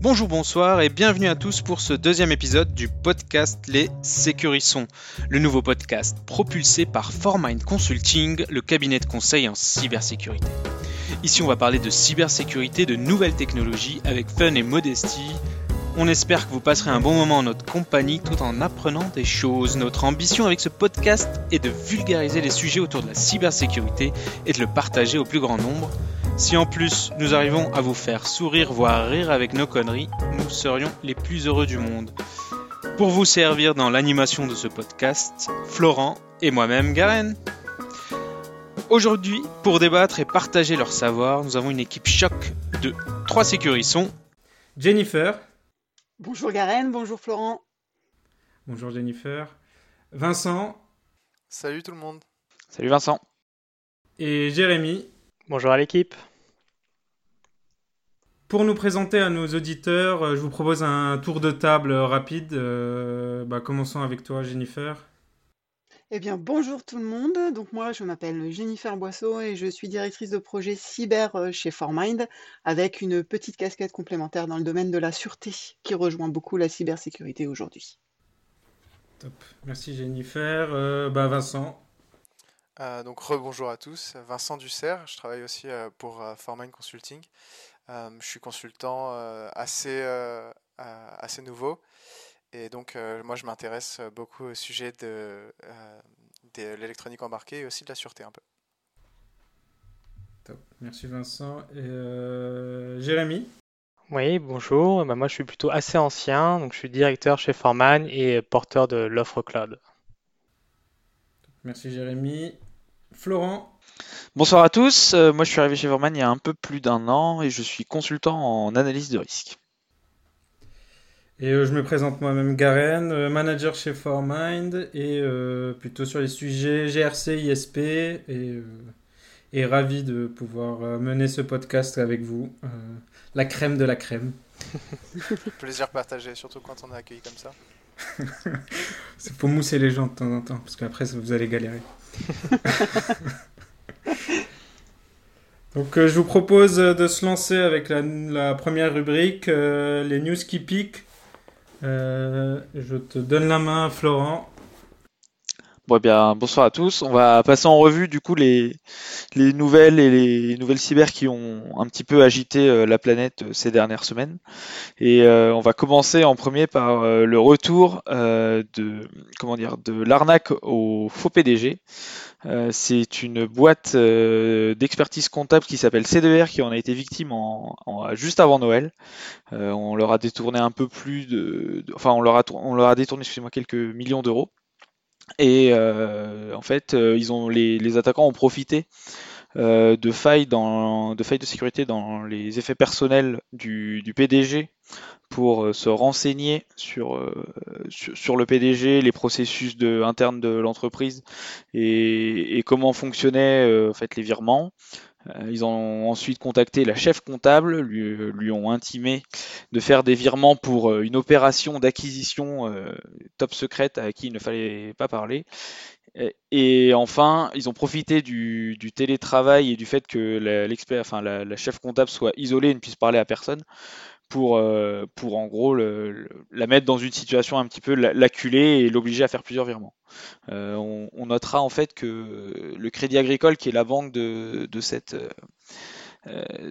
Bonjour, bonsoir et bienvenue à tous pour ce deuxième épisode du podcast Les Sécurissons, le nouveau podcast propulsé par Formind Consulting, le cabinet de conseil en cybersécurité. Ici, on va parler de cybersécurité, de nouvelles technologies avec fun et modestie. On espère que vous passerez un bon moment en notre compagnie tout en apprenant des choses. Notre ambition avec ce podcast est de vulgariser les sujets autour de la cybersécurité et de le partager au plus grand nombre. Si en plus nous arrivons à vous faire sourire, voire rire avec nos conneries, nous serions les plus heureux du monde. Pour vous servir dans l'animation de ce podcast, Florent et moi-même Garen. Aujourd'hui, pour débattre et partager leur savoir, nous avons une équipe choc de trois sécurissons. Jennifer. Bonjour Garen, bonjour Florent. Bonjour Jennifer. Vincent. Salut tout le monde. Salut Vincent. Et Jérémy. Bonjour à l'équipe. Pour nous présenter à nos auditeurs, euh, je vous propose un tour de table rapide. Euh, bah, commençons avec toi, Jennifer. Eh bien, bonjour tout le monde. Donc moi, je m'appelle Jennifer Boisseau et je suis directrice de projet cyber euh, chez Formind, avec une petite casquette complémentaire dans le domaine de la sûreté, qui rejoint beaucoup la cybersécurité aujourd'hui. Top. Merci Jennifer. bah, Vincent. donc rebonjour à tous. Vincent Dussert. Je travaille aussi pour Formind Consulting. Euh, je suis consultant euh, assez, euh, assez nouveau. Et donc, moi, je m'intéresse beaucoup au sujet de, de l'électronique embarquée et aussi de la sûreté un peu. Top. Merci Vincent. Et Jérémy Oui, bonjour. Bah, moi, je suis plutôt assez ancien. Donc, je suis directeur chez Forman et porteur de l'offre cloud. Merci Jérémy. Florent Bonsoir à tous, euh, moi je suis arrivé chez Verman il y a un peu plus d'un an et je suis consultant en analyse de risque. Et euh, je me présente moi-même Garen, euh, manager chez Formind et plutôt sur les sujets GRC, ISP et, et ravi de pouvoir mener ce podcast avec vous, la crème de la crème. Plaisir partagé, surtout quand on est accueilli comme ça. C'est pour mousser les gens de temps en temps, parce qu'après vous allez galérer. Donc euh, je vous propose de se lancer avec la, première rubrique, euh, les news qui piquent. Euh, je te donne la main, Florent. Bon, eh bien, bonsoir à tous. On va passer en revue du coup les, les nouvelles et les nouvelles cyber qui ont un petit peu agité la planète ces dernières semaines. Et on va commencer en premier par le retour de de l'arnaque au faux PDG. Euh, c'est une boîte euh, d'expertise comptable qui s'appelle C2R qui en a été victime juste avant Noël. Euh, on leur a détourné un peu plus de, enfin on leur a, détourné excusez-moi quelques millions d'euros. Et en fait, les, attaquants ont profité de failles dans de failles de sécurité dans les effets personnels du, PDG pour euh, se renseigner sur, euh, le PDG, les processus internes de l'entreprise et, comment fonctionnaient euh, en fait, les virements. Ils ont ensuite contacté la chef comptable, lui, ont intimé de faire des virements pour une opération d'acquisition top secrète à qui il ne fallait pas parler. Et enfin, ils ont profité du, télétravail et du fait que l'expert, enfin la, la, chef comptable soit isolée et ne puisse parler à personne pour, euh, pour en gros la mettre dans une situation un petit peu l'acculer et l'obliger à faire plusieurs virements. Euh, on, notera en fait que le Crédit Agricole, qui est la banque de, de cette euh,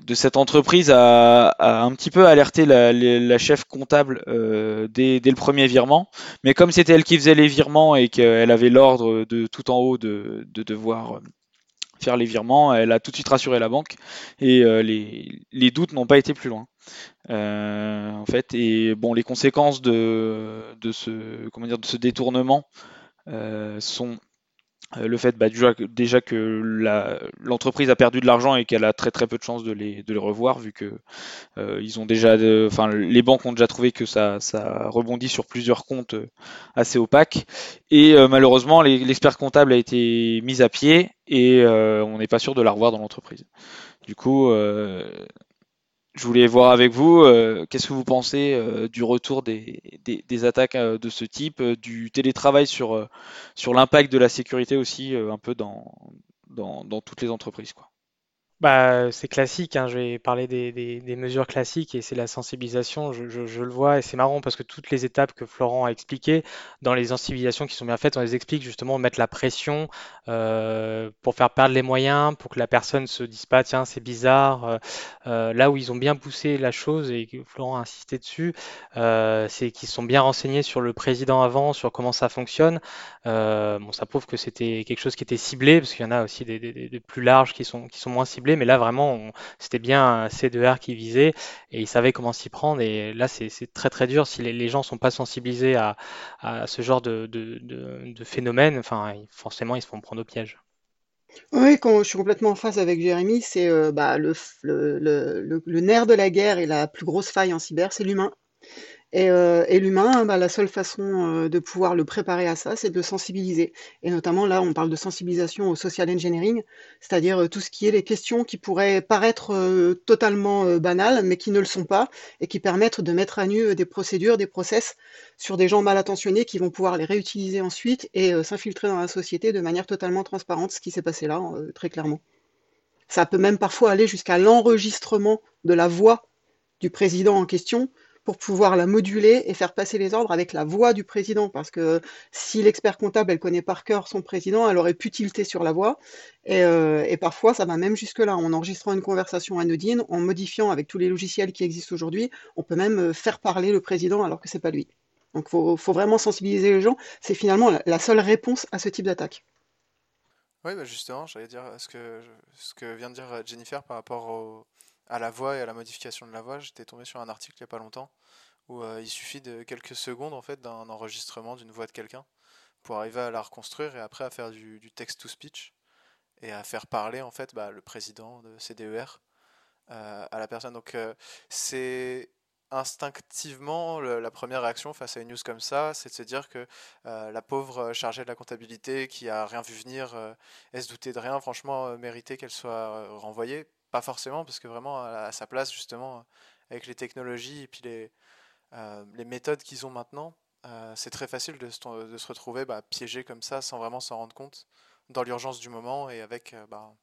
de cette entreprise a, a, un petit peu alerté la, la chef comptable euh, dès, dès, le premier virement, mais comme c'était elle qui faisait les virements et qu'elle avait l'ordre de tout en haut de, de devoir faire les virements, elle a tout de suite rassuré la banque et euh, les, les, doutes n'ont pas été plus loin. Euh, en fait, et bon, les conséquences de, de ce comment dire de ce détournement euh, sont euh, le fait bah, déjà, que l'entreprise a perdu de l'argent et qu'elle a très très peu de chances de les, de les revoir vu que euh, ils ont déjà, enfin les banques ont déjà trouvé que ça, ça rebondit sur plusieurs comptes euh, assez opaques et euh, malheureusement l'expert comptable a été mis à pied et on n'est pas sûr de la revoir dans l'entreprise. Du coup, je voulais voir avec vous, euh, qu'est-ce que vous pensez euh, du retour des, des, attaques euh, de ce type, du télétravail sur, sur l'impact de la sécurité aussi, un peu dans, dans, dans, toutes les entreprises quoi. Bah, c'est classique, hein, je vais parler des, mesures classiques et c'est la sensibilisation, je, je- le vois et c'est marrant parce que toutes les étapes que Florent a expliquées, dans les sensibilisations qui sont bien faites, on les explique justement mettre la pression euh, pour faire perdre les moyens, pour que la personne se dise pas tiens c'est bizarre. euh, euh, là où ils ont bien poussé la chose et que Florent a insisté dessus, c'est qu'ils sont bien renseignés sur le président avant, sur comment ça fonctionne. Bon, ça prouve que c'était quelque chose qui était ciblé, parce qu'il y en a aussi des, plus larges qui sont moins ciblés, mais là vraiment, c'était bien un C2R qui visait et ils savaient comment s'y prendre. Et là, c'est très très dur si les, gens sont pas sensibilisés à, à ce genre de, de, de, phénomène. Enfin, forcément, ils se font prendre au piège. Oui, quand je suis complètement en phase avec Jérémy, c'est euh, bah, le, le, le- le nerf de la guerre et la plus grosse faille en cyber, c'est l'humain. Et, euh, et l'humain, bah, la seule façon euh, de pouvoir le préparer à ça, c'est de le sensibiliser. Et notamment là, on parle de sensibilisation au social engineering, c'est-à-dire euh, tout ce qui est les questions qui pourraient paraître totalement banales, mais qui ne le sont pas, et qui permettent de mettre à nu des procédures, des process sur des gens mal intentionnés qui vont pouvoir les réutiliser ensuite et s'infiltrer dans la société de manière totalement transparente, ce qui s'est passé là, très clairement. Ça peut même parfois aller jusqu'à l'enregistrement de la voix du président en question pour pouvoir la moduler et faire passer les ordres avec la voix du président. Parce que si l'expert comptable, elle connaît par cœur son président, elle aurait pu tilter sur la voix. Et, euh, parfois, ça va même jusque-là. En enregistrant une conversation anodine, en modifiant avec tous les logiciels qui existent aujourd'hui, on peut même euh, faire parler le président alors que c'est pas lui. Donc, il faut, faut, vraiment sensibiliser les gens. C'est finalement la, seule réponse à ce type d'attaque. Oui, bah justement, j'allais dire ce que, ce que vient de dire Jennifer par rapport au, à la voix et à la modification de la voix. J'étais tombé sur un article il n'y a pas longtemps où euh, il suffit de quelques secondes en fait d'un enregistrement d'une voix de quelqu'un pour arriver à la reconstruire et après à faire du, text-to-speech et à faire parler en fait bah, le président de CDER euh, à la personne. Donc euh, c'est instinctivement la première réaction face à une news comme ça, c'est de se dire que la pauvre chargée de la comptabilité qui a rien vu venir, elle se doutait de rien, franchement méritait qu'elle soit renvoyée. Pas forcément, parce que vraiment à, sa place justement avec les technologies et puis les, euh, méthodes qu'ils ont maintenant, euh, c'est très facile de se, retrouver bah, piégé comme ça sans vraiment s'en rendre compte dans l'urgence du moment et avec euh, bah,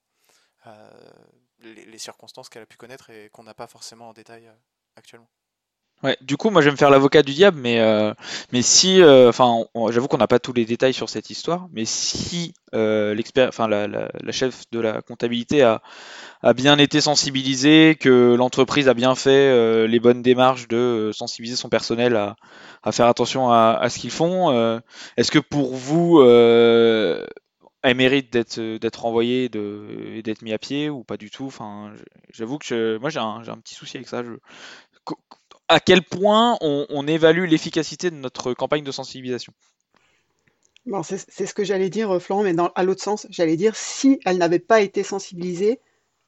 les, circonstances qu'elle a pu connaître et qu'on n'a pas forcément en détail actuellement. Ouais, du coup, moi, je vais me faire l'avocat du diable, mais euh, mais si, enfin, euh, j'avoue qu'on n'a pas tous les détails sur cette histoire, mais si euh, l'expert, enfin, la, chef de la comptabilité a bien été sensibilisée, que l'entreprise a bien fait euh, les bonnes démarches de sensibiliser son personnel à, faire attention à, ce qu'ils font, est-ce que pour vous elle mérite d'être d'être renvoyée et d'être mis à pied ou pas du tout? Enfin, j'avoue que je, moi j'ai un, petit souci avec ça. À quel point on, on évalue l'efficacité de notre campagne de sensibilisation bon, C'est ce que j'allais dire, Florent, mais dans, à l'autre sens, j'allais dire si elle n'avait pas été sensibilisée,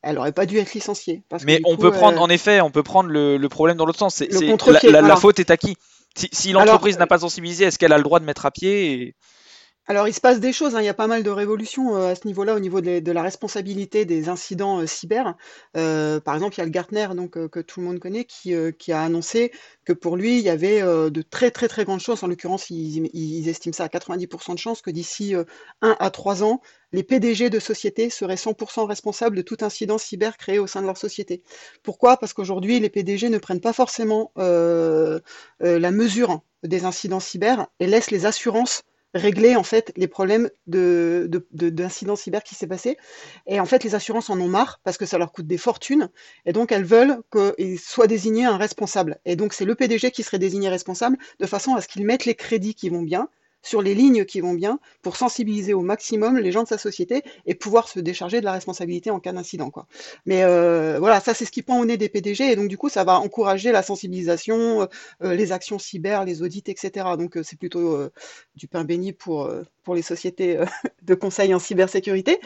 elle aurait pas dû être licenciée. Parce mais on coup, peut prendre, euh, en effet, on peut prendre le, le problème dans l'autre sens. C'est, la, la- la faute est à qui? Si, si l'entreprise n'a pas sensibilisé, est-ce qu'elle a le droit de mettre à pied et- Alors, il se passe des choses, hein, il y a pas mal de révolutions euh, à ce niveau-là, au niveau de, la responsabilité des incidents euh, cyber. Euh, par exemple, il y a le Gartner, donc, que tout le monde connaît, qui, a annoncé que pour lui, il y avait de très très très grandes chances, en l'occurrence, ils, estiment ça à 90% de chances, que d'ici euh, 1 à 3 ans, les PDG de sociétés seraient 100% responsables de tout incident cyber créé au sein de leur société. Pourquoi? Parce qu'aujourd'hui, les PDG ne prennent pas forcément la mesure des incidents cyber et laissent les assurances régler en fait les problèmes de, de, de- d'incidents cyber qui s'est passé. Et en fait, les assurances en ont marre parce que ça leur coûte des fortunes. Et donc, elles veulent qu'il soit désigné un responsable. Et donc, c'est le PDG qui serait désigné responsable de façon à ce qu'il mette les crédits qui vont bien sur les lignes qui vont bien pour sensibiliser au maximum les gens de sa société et pouvoir se décharger de la responsabilité en cas d'incident. Quoi. Mais euh, voilà, ça c'est ce qui pend au nez des PDG et donc du coup ça va encourager la sensibilisation, euh, les actions cyber, les audits, etc. Donc euh, c'est plutôt du pain béni pour, pour les sociétés de conseil en cybersécurité.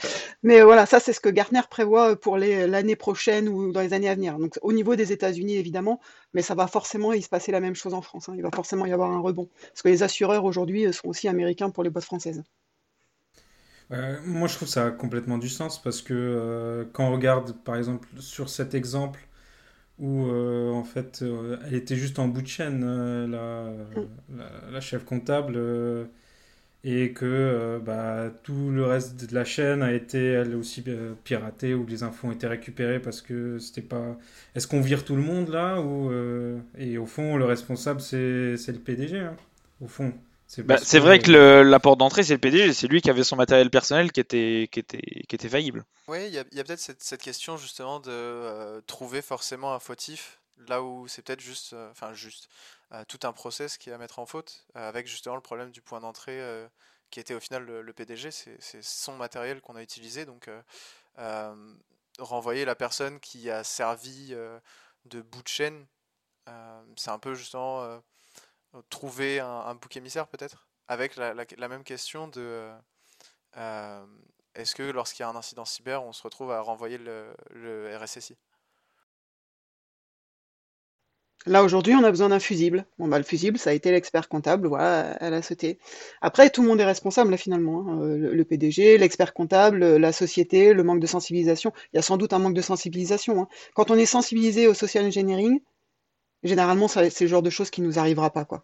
Mais voilà, ça c'est ce que Gartner prévoit pour l'année prochaine ou dans les années à venir. Donc au niveau des États-Unis évidemment, mais ça va forcément se passer la même chose en France. hein. Il va forcément y avoir un rebond. Parce que les assureurs aujourd'hui euh, sont aussi américains pour les boîtes françaises. Euh, moi, je trouve ça a complètement du sens parce que euh, quand on regarde, par exemple, sur cet exemple où euh, en fait elle était juste en bout de chaîne, euh, la, la, la chef comptable, et que bah, tout le reste de la chaîne a été elle aussi piraté ou les infos ont été récupérées parce que c'était pas. Est-ce qu'on vire tout le monde là ou et au fond le responsable c'est le PDG hein, au fond. C'est bah, vrai que la porte d'entrée, c'est le PDG, c'est lui qui avait son matériel personnel qui était, qui était, qui était faillible. Oui, il y a, peut-être cette, cette, question justement de euh, trouver forcément un fautif, là où c'est peut-être juste, euh, enfin juste, euh, tout un process qui est à mettre en faute, avec justement le problème du point d'entrée qui était au final le, PDG, c'est son matériel qu'on a utilisé, donc renvoyer la personne qui a servi de bout de chaîne, c'est un peu justement trouver un, bouc émissaire peut-être Avec la, même question de euh, est-ce que lorsqu'il y a un incident cyber, on se retrouve à renvoyer le, RSSI Là aujourd'hui, on a besoin d'un fusible. Bon bah le fusible, ça a été l'expert comptable, voilà, elle a sauté. Après, tout le monde est responsable là finalement. Hein. Euh, le, PDG, l'expert comptable, la société, le manque de sensibilisation. Il y a sans doute un manque de sensibilisation. Hein. Quand on est sensibilisé au social engineering, généralement, c'est le genre de choses qui nous arrivera pas, quoi.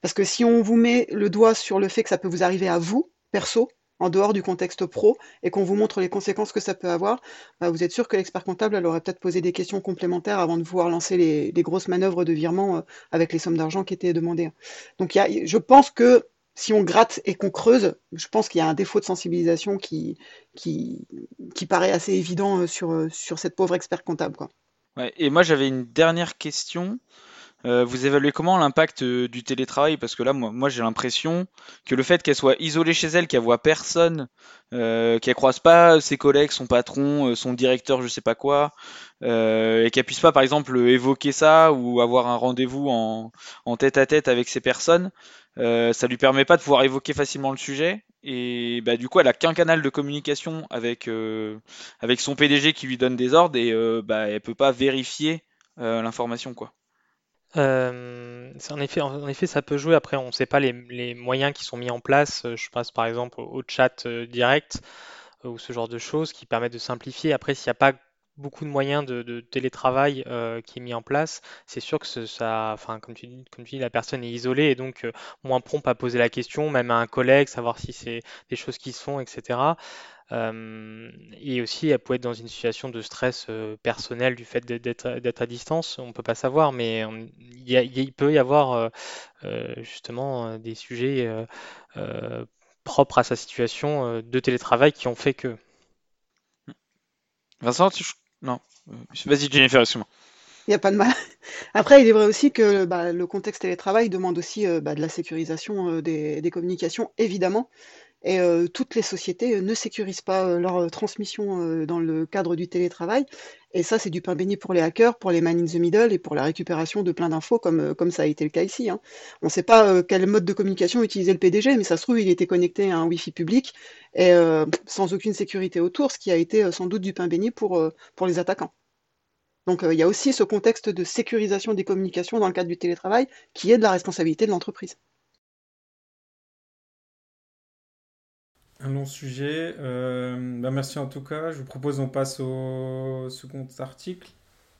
Parce que si on vous met le doigt sur le fait que ça peut vous arriver à vous, perso, en dehors du contexte pro, et qu'on vous montre les conséquences que ça peut avoir, bah, vous êtes sûr que l'expert comptable aurait peut-être posé des questions complémentaires avant de pouvoir lancer les, grosses manœuvres de virement euh, avec les sommes d'argent qui étaient demandées. Donc je pense que si on gratte et qu'on creuse, je pense qu'il y a un défaut de sensibilisation qui, paraît assez évident euh, sur, euh, sur cette pauvre expert comptable. Et moi j'avais une dernière question. Euh, vous évaluez comment l'impact euh, du télétravail? Parce que là, moi, j'ai l'impression que le fait qu'elle soit isolée chez elle, qu'elle voit personne, euh, qu'elle croise pas ses collègues, son patron, son directeur, je sais pas quoi, et qu'elle puisse pas, par exemple, évoquer ça ou avoir un rendez-vous en, en tête à tête avec ces personnes, ça lui permet pas de pouvoir évoquer facilement le sujet. Et bah, du coup, elle a qu'un canal de communication avec, avec son PDG qui lui donne des ordres et bah, elle peut pas vérifier l'information, quoi. Euh, en effet, en effet, ça peut jouer. Après, on ne sait pas les, moyens qui sont mis en place. Euh, je passe par exemple au, chat euh, direct ou ce genre de choses qui permettent de simplifier. Après, s'il n'y a pas beaucoup de moyens de, télétravail qui est mis en place, c'est sûr que ça, enfin, comme tu, dis, la personne est isolée et donc moins prompt à poser la question, même à un collègue, savoir si c'est des choses qui se font, etc. Euh, et aussi, elle peut être dans une situation de stress euh, personnel du fait d'être à distance. On ne peut pas savoir, mais il, peut y avoir euh, justement des sujets propres à sa situation de télétravail qui ont fait que. Vincent, tu... non. Vas-y, Jennifer, excuse-moi. Il n'y a pas de mal. Après, il est vrai aussi que bah, le contexte télétravail demande aussi bah, de la sécurisation des, communications, évidemment. Et euh, toutes les sociétés euh, ne sécurisent pas euh, leur transmission dans le cadre du télétravail. Et ça, c'est du pain béni pour les hackers, pour les man in the middle et pour la récupération de plein d'infos, comme, ça a été le cas ici. Hein. On ne sait pas quel mode de communication utilisait le PDG, mais ça se trouve, il était connecté à un Wi-Fi public et sans aucune sécurité autour, ce qui a été sans doute du pain béni pour les attaquants. Donc il y a aussi ce contexte de sécurisation des communications dans le cadre du télétravail qui est de la responsabilité de l'entreprise. Un long sujet. Euh, bah, merci en tout cas. Je vous propose qu'on passe au second article.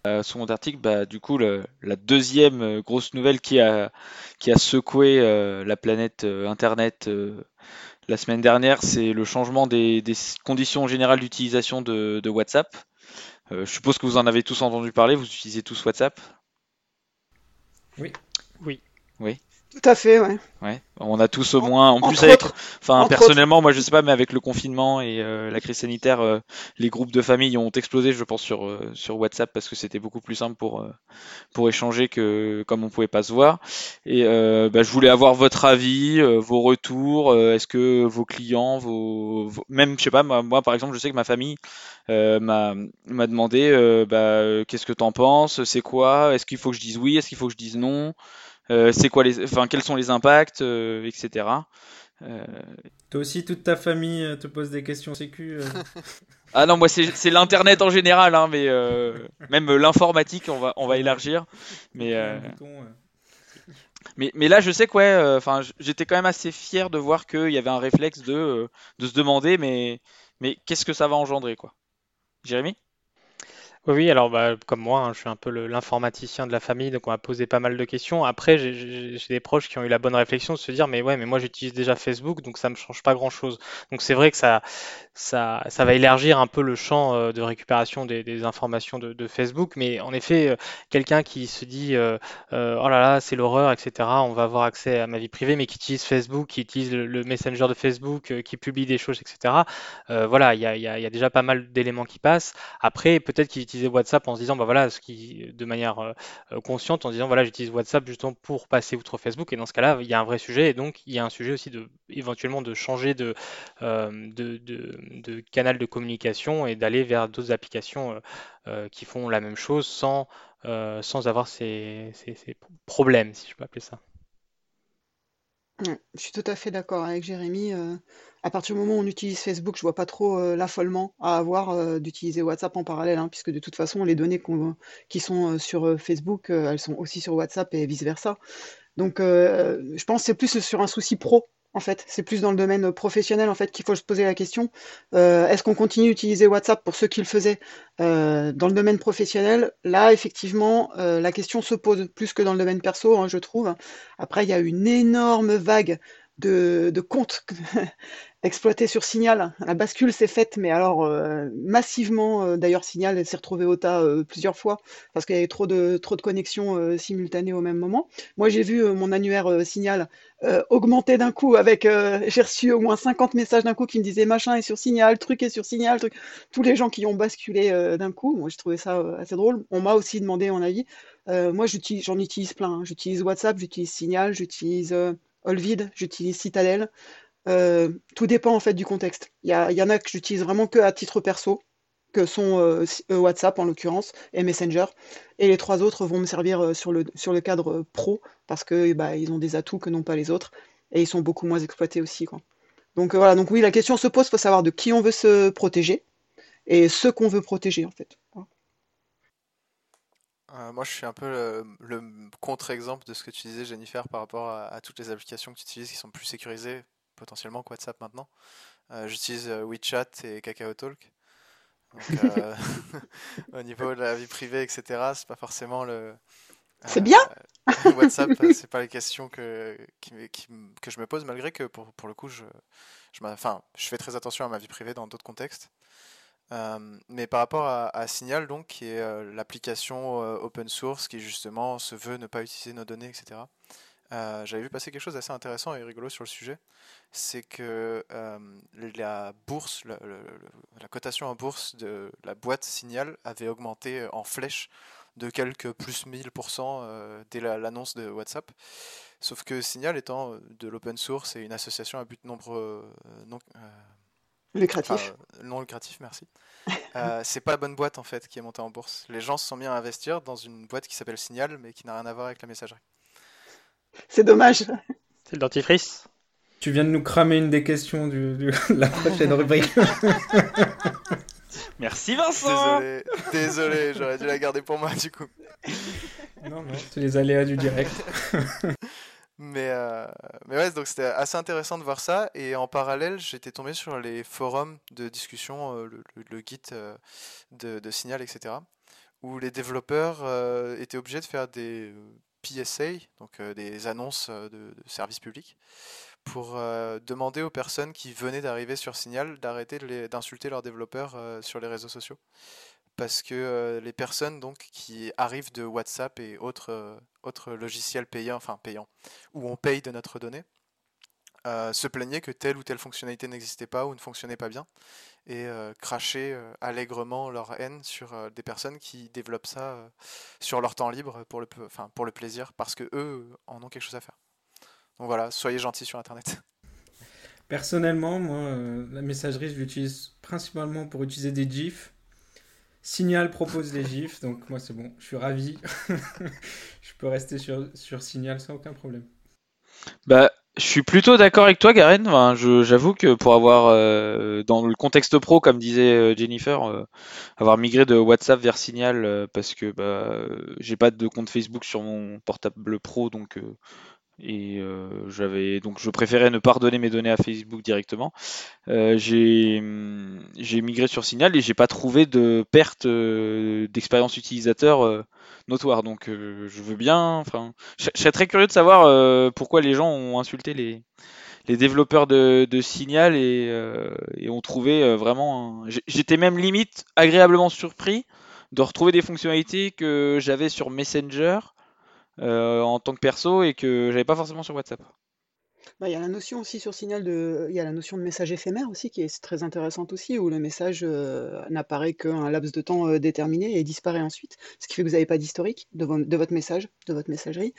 Euh, second article, bah, du coup, la deuxième euh, grosse nouvelle qui a, qui a secoué euh, la planète Internet la semaine dernière, c'est le changement des, conditions générales d'utilisation de, de, WhatsApp. je suppose que vous en avez tous entendu parler, vous utilisez tous WhatsApp? Oui. Oui. Oui. Tout à fait, ouais. Ouais, on a tous au moins, en plus avec, enfin personnellement, moi je sais pas, mais avec le confinement et euh, la crise sanitaire, euh, les groupes de famille ont explosé, je pense sur euh, sur WhatsApp parce que c'était beaucoup plus simple pour pour échanger que comme on pouvait pas se voir. Et bah, je voulais avoir votre avis, vos retours. Est-ce que vos clients, vos, même je sais pas, moi, moi, par exemple, je sais que ma famille m'a m'a demandé, bah, qu'est-ce que t'en penses, c'est quoi, est-ce qu'il faut que je dise oui, est-ce qu'il faut que je dise non? Euh, c'est quoi les, enfin quels sont les impacts, euh, etc. Euh, Toi aussi, toute ta famille te pose des questions sécu. ah non, moi c'est l'internet en général, hein, mais même l'informatique, on va on va élargir. Mais mais, mais, là, je sais que ouais, enfin, j'étais quand même assez fier de voir qu'il y avait un réflexe de, de se demander, mais, mais qu'est-ce que ça va engendrer, quoi. Jérémy? Oui, alors bah, comme moi, hein, je suis un peu l'informaticien de la famille, donc on m'a posé pas mal de questions. Après, j'ai des proches qui ont eu la bonne réflexion de se dire, mais ouais, mais moi j'utilise déjà Facebook, donc ça me change pas grand-chose. Donc c'est vrai que ça, ça, ça va élargir un peu le champ euh, de récupération des, informations de, Facebook. Mais en effet, euh, quelqu'un qui se dit, euh, oh là là, c'est l'horreur, etc., on va avoir accès à ma vie privée, mais qui utilise Facebook, qui utilise le, Messenger de Facebook, qui publie des choses, etc. voilà, il y a, déjà pas mal d'éléments qui passent. Après, peut-être qu'ils WhatsApp en se disant, bah voilà, ce qui, de manière euh, euh, consciente, en disant, voilà, j'utilise WhatsApp justement pour passer outre Facebook. Et dans ce cas-là, il y a un vrai sujet. Et donc, il y a un sujet aussi de, éventuellement, de changer de, euh, de, de- canal de communication et d'aller vers d'autres applications qui font la même chose sans, sans avoir ces- ces problèmes, si je peux appeler ça. Je suis tout à fait d'accord avec Jérémy. euh, à partir du moment où on utilise Facebook, je vois pas trop euh, l'affolement à avoir euh, d'utiliser WhatsApp en parallèle, hein, puisque de toute façon, les données qui sont sur Facebook, elles sont aussi sur WhatsApp et vice-versa. Donc, je pense que c'est plus sur un souci pro, en fait. C'est plus dans le domaine professionnel, en fait, qu'il faut se poser la question. Euh, est-ce qu'on continue d'utiliser WhatsApp pour ceux qui le faisaient? Euh, dans le domaine professionnel? Là, effectivement, euh, la question se pose plus que dans le domaine perso, hein, je trouve. Après, il y a une énorme vague de, de comptes exploités sur Signal. La bascule s'est faite, mais alors euh, massivement. euh, D'ailleurs, Signal s'est retrouvé au tas euh, plusieurs fois parce qu'il y avait trop de, trop de connexions simultanées au même moment. Moi, j'ai vu mon annuaire Signal augmenter d'un coup avec. j'ai reçu au moins 50 messages d'un coup qui me disaient machin est sur Signal, truc est sur Signal, truc. Tous les gens qui ont basculé d'un coup. Moi, j'ai trouvé ça assez drôle. On m'a aussi demandé mon avis. Moi, j'en utilise plein. hein. J'utilise WhatsApp, j'utilise Signal, j'utilise Olvid, j'utilise Citadel. Euh, tout dépend en fait du contexte. Il y, en a que j'utilise vraiment que à titre perso, que sont euh, euh, WhatsApp en l'occurrence et Messenger. Et les trois autres vont me servir sur le, sur le cadre pro parce que bah, ont des atouts que n'ont pas les autres et ils sont beaucoup moins exploités aussi, quoi. Donc voilà, donc oui, la question se pose, il faut savoir de qui on veut se protéger et ce qu'on veut protéger en fait. Moi, je suis un peu le, le contre-exemple de ce que tu disais, Jennifer, par rapport à toutes les applications que tu utilises qui sont plus sécurisées, potentiellement que WhatsApp maintenant. Euh, j'utilise euh, WeChat et KakaoTalk. Donc, euh, au niveau de la vie privée, etc., c'est pas forcément le. C'est bien. WhatsApp, c'est pas les questions que, qui, qui que je me pose, malgré que pour, pour le coup, je, je, enfin, je fais très attention à ma vie privée dans d'autres contextes. Euh, mais par rapport à, à Signal, donc, qui est euh, l'application euh, open source qui justement se veut ne pas utiliser nos données, etc. euh, j'avais vu passer quelque chose d'assez intéressant et rigolo sur le sujet. C'est que euh, la bourse, la cotation en bourse de la boîte Signal avait augmenté en flèche de quelques plus 1000% euh, dès la- l'annonce de WhatsApp. Sauf que Signal étant euh, de l'open source et une association à but nombreux, euh, non, euh, Lucratif. Enfin, euh, non lucratif, merci. Euh, c'est pas la bonne boîte en fait qui est montée en bourse. Les gens se sont mis à investir dans une boîte qui s'appelle Signal, mais qui n'a rien à voir avec la messagerie. C'est dommage. C'est le dentifrice? Tu viens de nous cramer une des questions du, du- de la prochaine rubrique. Merci Vincent Désolé, désolé, j'aurais dû la garder pour moi du coup. non, non, c'est les aléas du direct. Mais, euh, mais ouais, donc c'était assez intéressant de voir ça. Et en parallèle, j'étais tombé sur les forums de discussion, euh, le, le, le Git euh, de, de Signal, etc. Où les développeurs euh, étaient obligés de faire des PSA, donc euh, des annonces euh, de, services publics, pour euh, demander aux personnes qui venaient d'arriver sur Signal d'arrêter d'insulter leurs développeurs sur les réseaux sociaux. Parce que les personnes donc qui arrivent de WhatsApp et autres, autres logiciels payants, enfin payants, où on paye de notre donnée, se plaignaient que telle ou telle fonctionnalité n'existait pas ou ne fonctionnait pas bien, et euh, crachaient euh, allègrement leur haine sur euh, des personnes qui développent ça euh, sur leur temps libre pour le, peu- enfin, pour le plaisir, parce que eux en ont quelque chose à faire. Donc voilà, soyez gentils sur Internet. Personnellement, moi, euh, la messagerie, je l'utilise principalement pour utiliser des GIFs. Signal propose des GIFs, donc moi c'est bon, je suis ravi. je peux rester sur, sur Signal sans aucun problème. Bah, je suis plutôt d'accord avec toi, Garen. Enfin, j'avoue que pour avoir, euh, dans le contexte pro, comme disait euh, Jennifer, euh, avoir migré de WhatsApp vers Signal euh, parce que bah, j'ai pas de compte Facebook sur mon portable pro, donc euh, Et euh, j'avais donc je préférais ne pas redonner mes données à Facebook directement. Euh, j'ai j'ai migré sur Signal et j'ai pas trouvé de perte euh, d'expérience utilisateur euh, notoire. Donc euh, je veux bien. Enfin, je serais très curieux de savoir pourquoi les gens ont insulté les les développeurs de, de Signal et, et ont trouvé vraiment. J'étais même limite agréablement surpris de retrouver des fonctionnalités que j'avais sur Messenger en tant que perso et que j'avais pas forcément sur WhatsApp. Bah, il y a la notion aussi sur Signal de, il y a la notion de message éphémère aussi qui est très intéressante aussi, où le message euh, n'apparaît qu'un laps de temps euh, déterminé et disparaît ensuite, ce qui fait que vous n'avez pas d'historique de, vo- de votre message, de votre messagerie.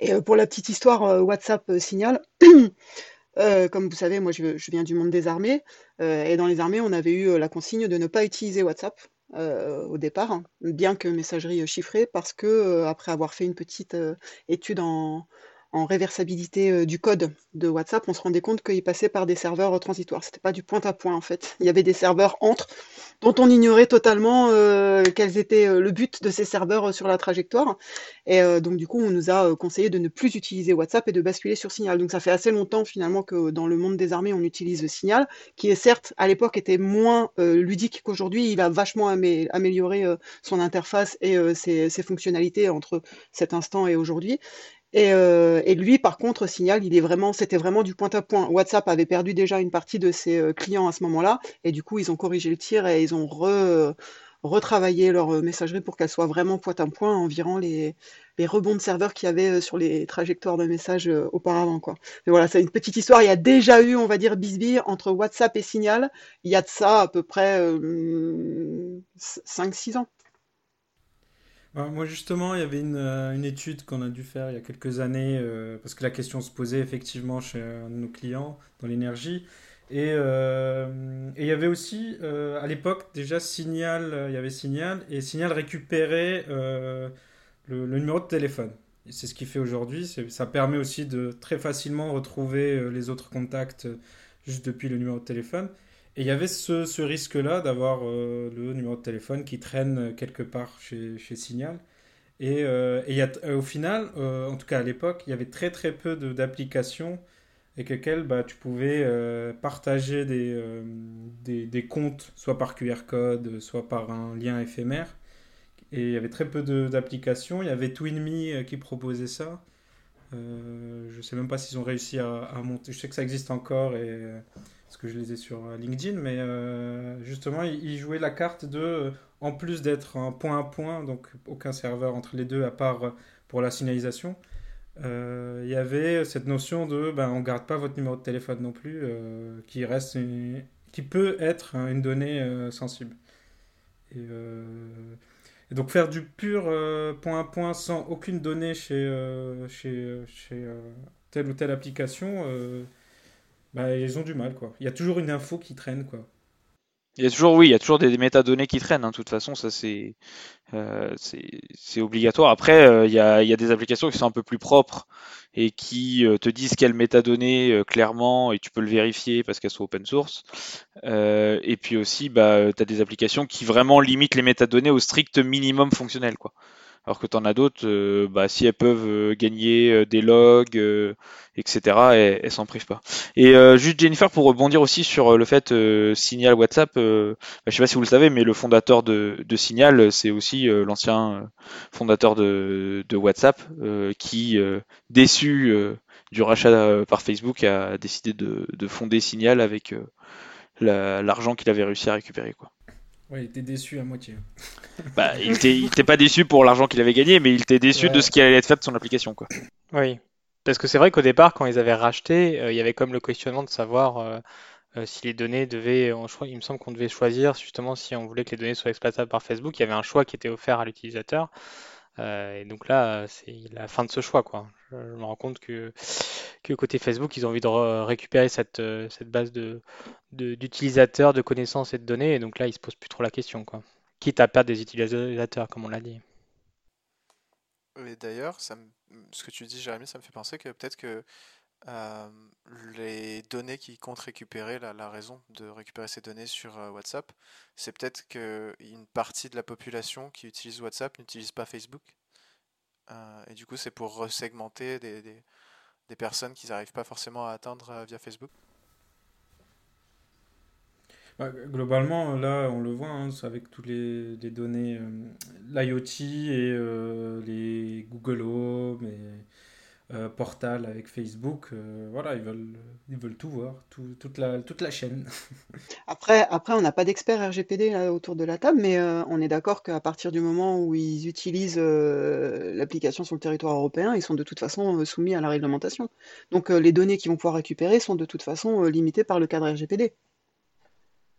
Et euh, pour la petite histoire, euh, WhatsApp euh, Signal, euh, comme vous savez, moi je, viens du monde des armées, euh, et dans les armées, on avait eu euh, la consigne de ne pas utiliser WhatsApp. Euh, au départ, hein, bien que messagerie chiffrée, parce que euh, après avoir fait une petite euh, étude en, en réversibilité euh, du code de WhatsApp, on se rendait compte qu'il passait par des serveurs euh, transitoires. C'était pas du point à point en fait. Il y avait des serveurs entre dont on ignorait totalement euh, quels étaient le but de ces serveurs sur la trajectoire. Et donc du coup, on nous a conseillé de ne plus utiliser WhatsApp et de basculer sur Signal. Donc ça fait assez longtemps finalement que dans le monde des armées, on utilise Signal, qui est certes à l'époque était moins ludique qu'aujourd'hui. Il a vachement amé- amélioré son interface et ses fonctionnalités entre cet instant et aujourd'hui. Et, euh, et lui, par contre, Signal, il est vraiment, c'était vraiment du point à point. WhatsApp avait perdu déjà une partie de ses euh, clients à ce moment-là, et du coup, ils ont corrigé le tir et ils ont re- retravaillé leur euh, messagerie pour qu'elle soit vraiment point à point, environ les, les rebonds de serveurs qu'il y avait euh, sur les trajectoires de messages auparavant, quoi. Mais voilà, c'est une petite histoire. Il y a déjà eu, on va dire, bisbille entre WhatsApp et Signal. Il y a de ça à peu près euh, 5-6 ans. Alors, moi justement, il y avait une, euh, une étude qu'on a dû faire il y a quelques années, euh, parce que la question se posait effectivement chez nos clients dans l'énergie. Et, euh, il y avait aussi, à l'époque, déjà Signal, il y avait Signal, et Signal récupérait le, le numéro de téléphone. C'est ce qu'il fait aujourd'hui. Ça permet aussi de très facilement retrouver les autres contacts juste depuis le numéro de téléphone. Il y avait ce, risque-là d'avoir euh, le numéro de téléphone qui traîne quelque part chez, Signal. Et, euh, euh, au final, euh, en tout cas à l'époque, il y avait très très peu d'applications avec lesquelles bah, tu pouvais euh, partager des, euh, comptes, soit par QR code, soit par un lien éphémère. Et il y avait très peu d'applications. Il y avait TwinMe euh, qui proposait ça. Euh, je sais même pas s'ils ont réussi à, à monter. Je sais que ça existe encore euh, parce que je les ai sur euh, LinkedIn, mais euh, justement, ils, jouaient la carte de, euh, en plus d'être un point à point, donc aucun serveur entre les deux à part pour la signalisation, il y avait cette notion de, ben, on garde pas votre numéro de téléphone non plus, qui reste, qui peut être hein, une donnée sensible. Et, et donc faire du pur point à point sans aucune donnée chez, chez, chez telle ou telle application, bah, ils ont du mal, quoi. Il y a toujours une info qui traîne, quoi. Il y a toujours, oui, il y a toujours des, métadonnées qui traînent. hein. De toute façon, ça c'est euh, obligatoire. Après, euh, il y a, des applications qui sont un peu plus propres et qui euh, te disent quelles métadonnées clairement et tu peux le vérifier parce qu'elles sont open source. Et puis aussi, bah, tu as des applications qui vraiment limitent les métadonnées au strict minimum fonctionnel, quoi. Alors que tu en as d'autres, euh, bah, si elles peuvent euh, gagner euh, des logs, etc., elles, s'en privent pas. Et juste Jennifer, pour rebondir aussi sur le fait Signal WhatsApp, bah, je sais pas si vous le savez, mais le fondateur de, Signal, c'est aussi l'ancien fondateur de, WhatsApp, qui, déçu du rachat par Facebook, a décidé de, de fonder Signal avec la- l'argent qu'il avait réussi à récupérer, quoi. Ouais, il était déçu à moitié. Bah, il était, pas déçu pour l'argent qu'il avait gagné, mais il était déçu Ouais. de ce qui allait être fait de son application, quoi. Oui, parce que c'est vrai qu'au départ, quand ils avaient racheté, euh, il y avait comme le questionnement de savoir euh, euh, si les données devaient, on- je crois, il me semble qu'on devait choisir justement si on voulait que les données soient exploitables par Facebook. Il y avait un choix qui était offert à l'utilisateur. Euh, et donc là, c'est la fin de ce choix, quoi. Je, me rends compte que, que côté Facebook, ils ont envie de re- récupérer cette, euh, cette base de, de- d'utilisateurs, de connaissances et de données. Et donc là, ils se posent plus trop la question, quoi. Quitte à perdre des utilisateurs, comme on l'a dit. Et d'ailleurs, ce que tu dis, Jérémy, ça me fait penser que peut-être que les données qui comptent récupérer, la, raison de récupérer ces données sur euh, WhatsApp, c'est peut-être qu'une partie de la population qui utilise WhatsApp n'utilise pas Facebook. Euh, et du coup, c'est pour resegmenter des, des- personnes qu'ils n'arrivent pas forcément à atteindre via Facebook bah, globalement, là, on le voit hein, avec toutes les, données, euh, l'IoT et euh, les Google Home et euh, Portal avec Facebook. voilà, ils veulent, ils veulent tout voir, toute, la, toute la chaîne. Après, après on n'a pas d'experts RGPD là, autour de la table, mais on est d'accord qu'à partir du moment où ils utilisent l'application sur le territoire européen, ils sont de toute façon soumis à la réglementation. Donc les données qu'ils vont pouvoir récupérer sont de toute façon limitées par le cadre RGPD.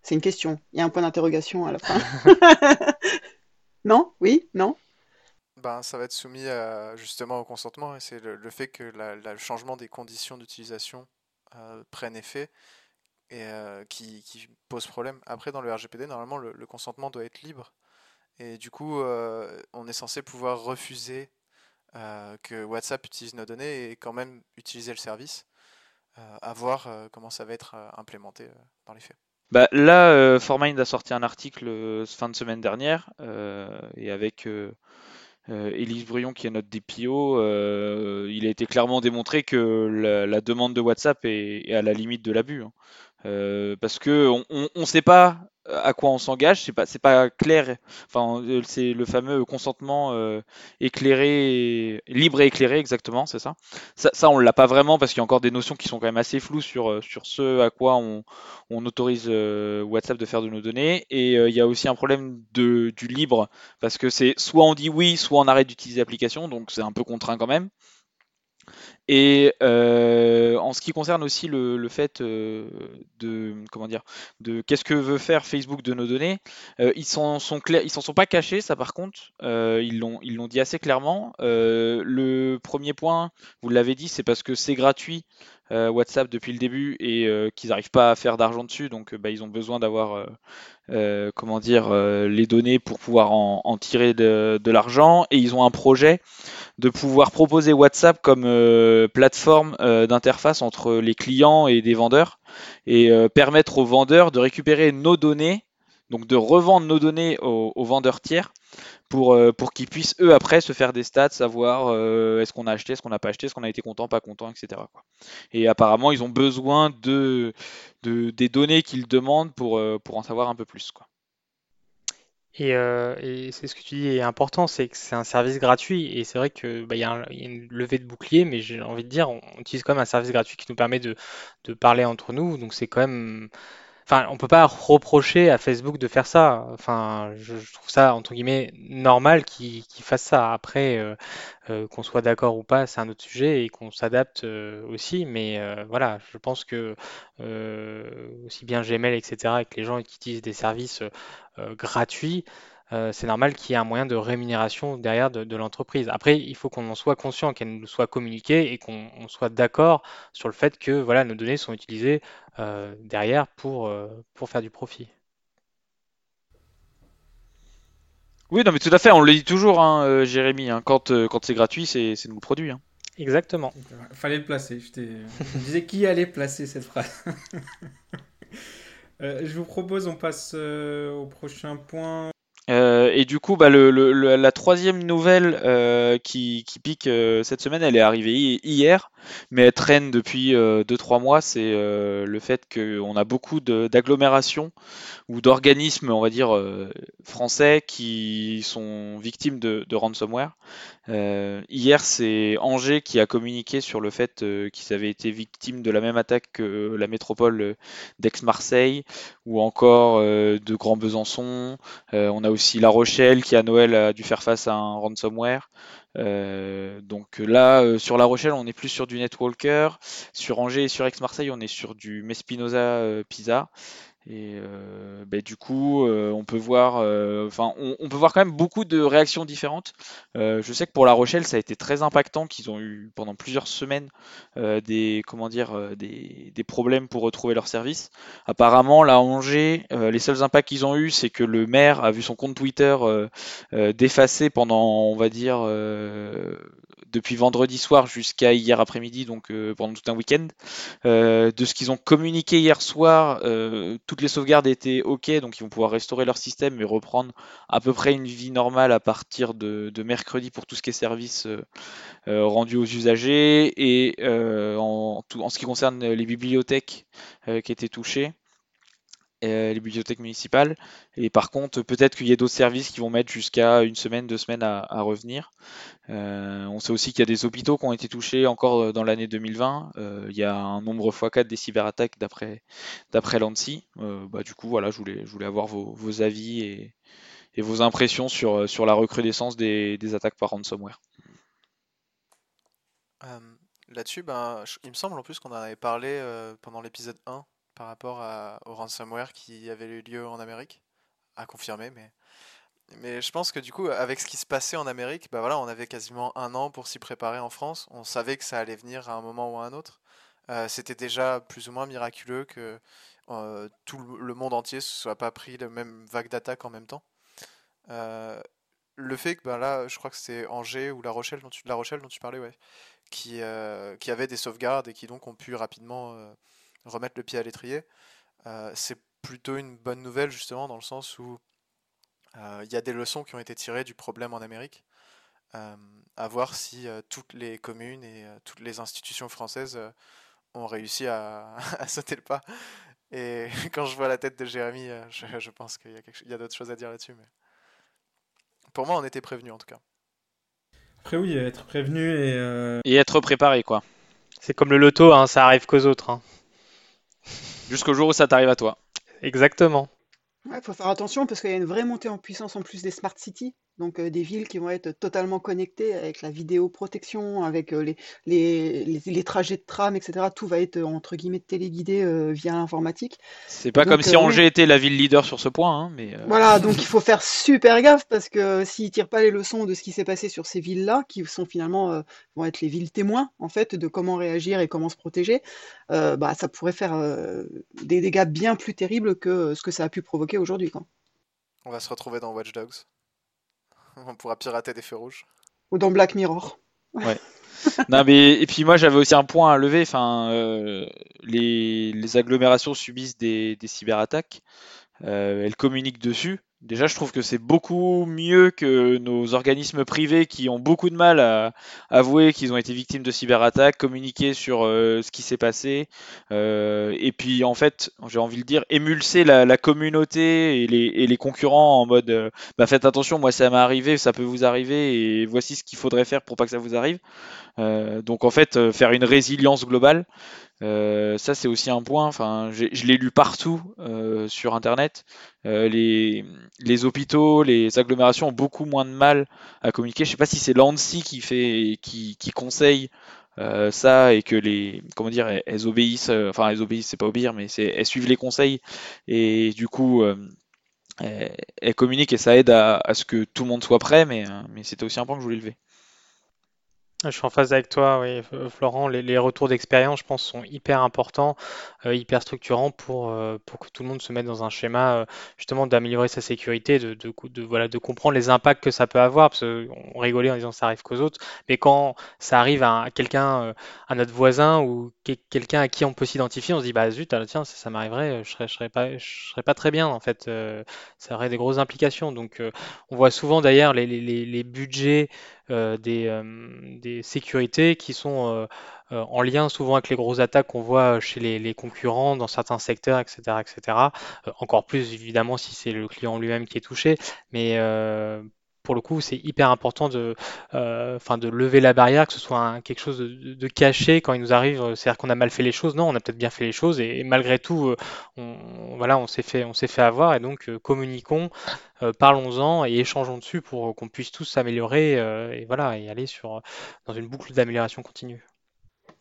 C'est une question. Il y a un point d'interrogation à la fin. non? Oui? Non? Ben, ça va être soumis justement au consentement et c'est le, fait que le changement des conditions d'utilisation euh, prenne effet et euh, qui, pose problème. Après, dans le RGPD, normalement, le, consentement doit être libre et du coup, euh, on est censé pouvoir refuser que WhatsApp utilise nos données et quand même utiliser le service, à voir comment ça va être implémenté dans les faits. Bah, là, Formind a sorti un article fin de semaine dernière et avec Élise Brion qui est notre DPO, il a été clairement démontré que la, demande de WhatsApp est, à la limite de l'abus. Hein. Parce que on ne sait pas à quoi on s'engage, c'est pas clair. Enfin, euh, c'est le fameux consentement euh, éclairé, libre et éclairé exactement, c'est ça. ça. Ça, on l'a pas vraiment parce qu'il y a encore des notions qui sont quand même assez floues sur euh, ce à quoi on, autorise WhatsApp de faire de nos données. Et il y a aussi un problème du libre parce que c'est soit on dit oui, soit on arrête d'utiliser l'application, donc c'est un peu contraint quand même. Et euh, en ce qui concerne aussi le, fait euh, de comment dire de qu'est-ce que veut faire Facebook de nos données, euh, ils s'en sont ils s'en sont pas cachés, ça par contre, ils l'ont ils l'ont dit assez clairement. le premier point, vous l'avez dit, c'est parce que c'est gratuit. WhatsApp depuis le début et qu'ils n'arrivent pas à faire d'argent dessus, donc bah, ils ont besoin d'avoir comment dire les données pour pouvoir en, tirer de, de l'argent et ils ont un projet de pouvoir proposer WhatsApp comme euh, plateforme euh, d'interface entre les clients et des vendeurs et euh, permettre aux vendeurs de récupérer nos données, donc de revendre nos données aux, vendeurs tiers pour, pour qu'ils puissent eux après se faire des stats, savoir est-ce qu'on a acheté, est-ce qu'on n'a pas acheté, est-ce qu'on a été content, pas content, etc. Et apparemment ils ont besoin de, des données qu'ils demandent pour, pour en savoir un peu plus. Quoi. Euh, et, c'est ce que tu dis est important, c'est que c'est un service gratuit. Et c'est vrai que bah, il y, a une levée de bouclier, mais j'ai envie de dire, on, utilise quand même un service gratuit qui nous permet de, de parler entre nous, donc c'est quand même Enfin, on peut pas reprocher à Facebook de faire ça. Enfin, je, trouve ça normal qu'ils fassent ça. Après, euh, euh, qu'on soit d'accord ou pas, c'est un autre sujet et qu'on s'adapte euh, aussi. Mais voilà, je pense que aussi bien Gmail, etc., avec les gens qui utilisent des services gratuits, euh, c'est normal qu'il y ait un moyen de rémunération derrière de, l'entreprise. Après, il faut qu'on en soit conscient, qu'elle nous soit communiquée et qu'on soit d'accord sur le fait que voilà, nos données sont utilisées euh, derrière pour, euh, pour faire du profit. Oui, non, mais tout à fait, on le dit toujours, hein, Jérémy, hein, quand, quand c'est gratuit, c'est nous le produit. Hein. Exactement. Fallait le placer. Je, je disais qui allait placer cette phrase? je vous propose, on passe au prochain point. Euh, et du coup, bah, le, la troisième nouvelle euh, qui, qui, pique euh, cette semaine, elle est arrivée hier, mais elle traîne depuis 2-3 mois. C'est le fait qu'on a beaucoup d'agglomérations ou d'organismes, on va dire, français qui sont victimes de, ransomware. hier, c'est Angers qui a communiqué sur le fait qu'ils avaient été victimes de la même attaque que la métropole d'Aix-Marseille ou encore de Grand Besançon. on a aussi La Rochelle qui à Noël a dû faire face à un ransomware. Euh, donc là, euh, sur La Rochelle, on est plus sur du Netwalker. Sur Angers et sur Aix-Marseille, on est sur du Mespinoza euh, Pisa. Et euh, ben, du coup, euh, on peut voir, euh, enfin, on, peut voir quand même beaucoup de réactions différentes. je sais que pour La Rochelle, ça a été très impactant, qu'ils ont eu pendant plusieurs semaines des, comment dire, des, des, problèmes pour retrouver leur service. Apparemment, là, Angers, les seuls impacts qu'ils ont eu, c'est que le maire a vu son compte Twitter défacé pendant, on va dire depuis vendredi soir jusqu'à hier après-midi, donc pendant tout un week-end. de ce qu'ils ont communiqué hier soir, toutes les sauvegardes étaient OK, donc ils vont pouvoir restaurer leur système et reprendre à peu près une vie normale à partir de, mercredi pour tout ce qui est service rendu aux usagers. Et en, en, ce qui concerne les bibliothèques qui étaient touchées, les bibliothèques municipales. Et par contre, peut-être qu'il y a d'autres services qui vont mettre jusqu'à une semaine, deux semaines à, revenir. Euh, on sait aussi qu'il y a des hôpitaux qui ont été touchés encore euh, dans l'année 2020. Euh, il y a un nombre x4 des cyberattaques d'après d'après l'ANSI. bah, du coup, voilà, je voulais, je voulais avoir vos, avis et, vos impressions sur, sur la recrudescence des, des attaques par ransomware. Là-dessus, ben, il me semble en plus qu'on en avait parlé pendant l'épisode 1 par rapport au ransomware qui avait eu lieu en Amérique, à confirmer, mais mais je pense que du coup, avec ce qui se passait en Amérique, bah voilà, on avait quasiment un an pour s'y préparer en France. On savait que ça allait venir à un moment ou à un autre. Euh, c'était déjà plus ou moins miraculeux que euh, tout le monde entier ne soit pas pris la même vague d'attaque en même temps. Euh, le fait que bah là, je crois que c'est Angers ou La Rochelle dont tu, La Rochelle dont tu parlais, ouais, qui, qui avait des sauvegardes et qui donc ont pu rapidement remettre le pied à l'étrier. Euh, c'est plutôt une bonne nouvelle justement dans le sens où euh, il y a des leçons qui ont été tirées du problème en Amérique. Euh, à voir si toutes les communes et toutes les institutions françaises ont réussi à, sauter le pas. Et quand je vois la tête de Jérémy, je, pense qu'il y a, d'autres choses à dire là-dessus. Mais pour moi, on était prévenu en tout cas. Après oui, être prévenu et, et être préparé quoi. C'est comme le loto, hein, ça arrive qu'aux autres. Hein. Jusqu'au jour où ça t'arrive à toi. Exactement. Il faut faire attention parce qu'il y a une vraie montée en puissance en plus des smart cities donc euh, des villes qui vont être totalement connectées avec la vidéoprotection, avec euh, les, les, les, trajets de tram, etc. Tout va être entre guillemets téléguidé euh, via l'informatique. C'est pas comme si Angers était la ville leader sur ce point, hein, mais. Voilà, donc il faut faire super gaffe parce que s'ils tirent pas les leçons de ce qui s'est passé sur ces villes-là, qui sont finalement vont être les villes témoins en fait de comment réagir et comment se protéger, bah ça pourrait faire des dégâts bien plus terribles que ce que ça a pu provoquer aujourd'hui. On va se retrouver dans Watch Dogs. On pourra pirater des feux rouges. Ou dans Black Mirror. Ouais. non mais et puis moi j'avais aussi un point à lever. Enfin, euh, les, agglomérations subissent des, des cyberattaques. Euh, elles communiquent dessus. Déjà, je trouve que c'est beaucoup mieux que nos organismes privés qui ont beaucoup de mal à avouer qu'ils ont été victimes de cyberattaques, communiquer sur euh, ce qui s'est passé, euh, et puis en fait, j'ai envie de dire, émulser la, communauté et les, concurrents en mode euh, bah faites attention, moi ça m'est arrivé, ça peut vous arriver, et voici ce qu'il faudrait faire pour pas que ça vous arrive. donc en fait, faire une résilience globale. Euh, ça, c'est aussi un point. Enfin, je l'ai lu partout euh, sur Internet. Euh, les, hôpitaux, les agglomérations ont beaucoup moins de mal à communiquer. Je sais pas si c'est l'ANSI qui fait, qui, conseille ça et que les, comment dire, elles, obéissent. enfin, elles obéissent, c'est pas obéir, mais elles suivent les conseils et du coup. Elles, communiquent et ça aide à, à, ce que tout le monde soit prêt, mais, mais c'était aussi un point que je voulais lever. Je suis en phase avec toi, oui, Florent. Les, retours d'expérience, je pense, sont hyper importants, euh, hyper structurants pour, euh, pour que tout le monde se mette dans un schéma euh, justement d'améliorer sa sécurité, de, de, de, voilà, de comprendre les impacts que ça peut avoir. Parce qu'on rigolait en disant ça arrive qu'aux autres, mais quand ça arrive à quelqu'un, à notre voisin ou quelqu'un à qui on peut s'identifier, on se dit bah zut, ah, tiens, ça, ça m'arriverait, je serais, je serais pas, je serais pas très bien en fait. ça aurait des grosses implications. Donc, on voit souvent d'ailleurs les, les, les budgets euh, des, euh, des, sécurités qui sont euh, en lien souvent avec les grosses attaques qu'on voit chez les, concurrents dans certains secteurs, etc. etc. encore plus évidemment si c'est le client lui-même qui est touché, mais pour le coup, c'est hyper important de, euh, de lever la barrière, que ce soit quelque chose de, caché quand il nous arrive. Euh, c'est-à-dire qu'on a mal fait les choses. Non, on a peut-être bien fait les choses et, malgré tout, euh, on, voilà, on s'est fait, fait avoir et donc communiquons, parlons-en et échangeons dessus pour qu'on puisse tous s'améliorer et voilà et aller sur dans une boucle d'amélioration continue.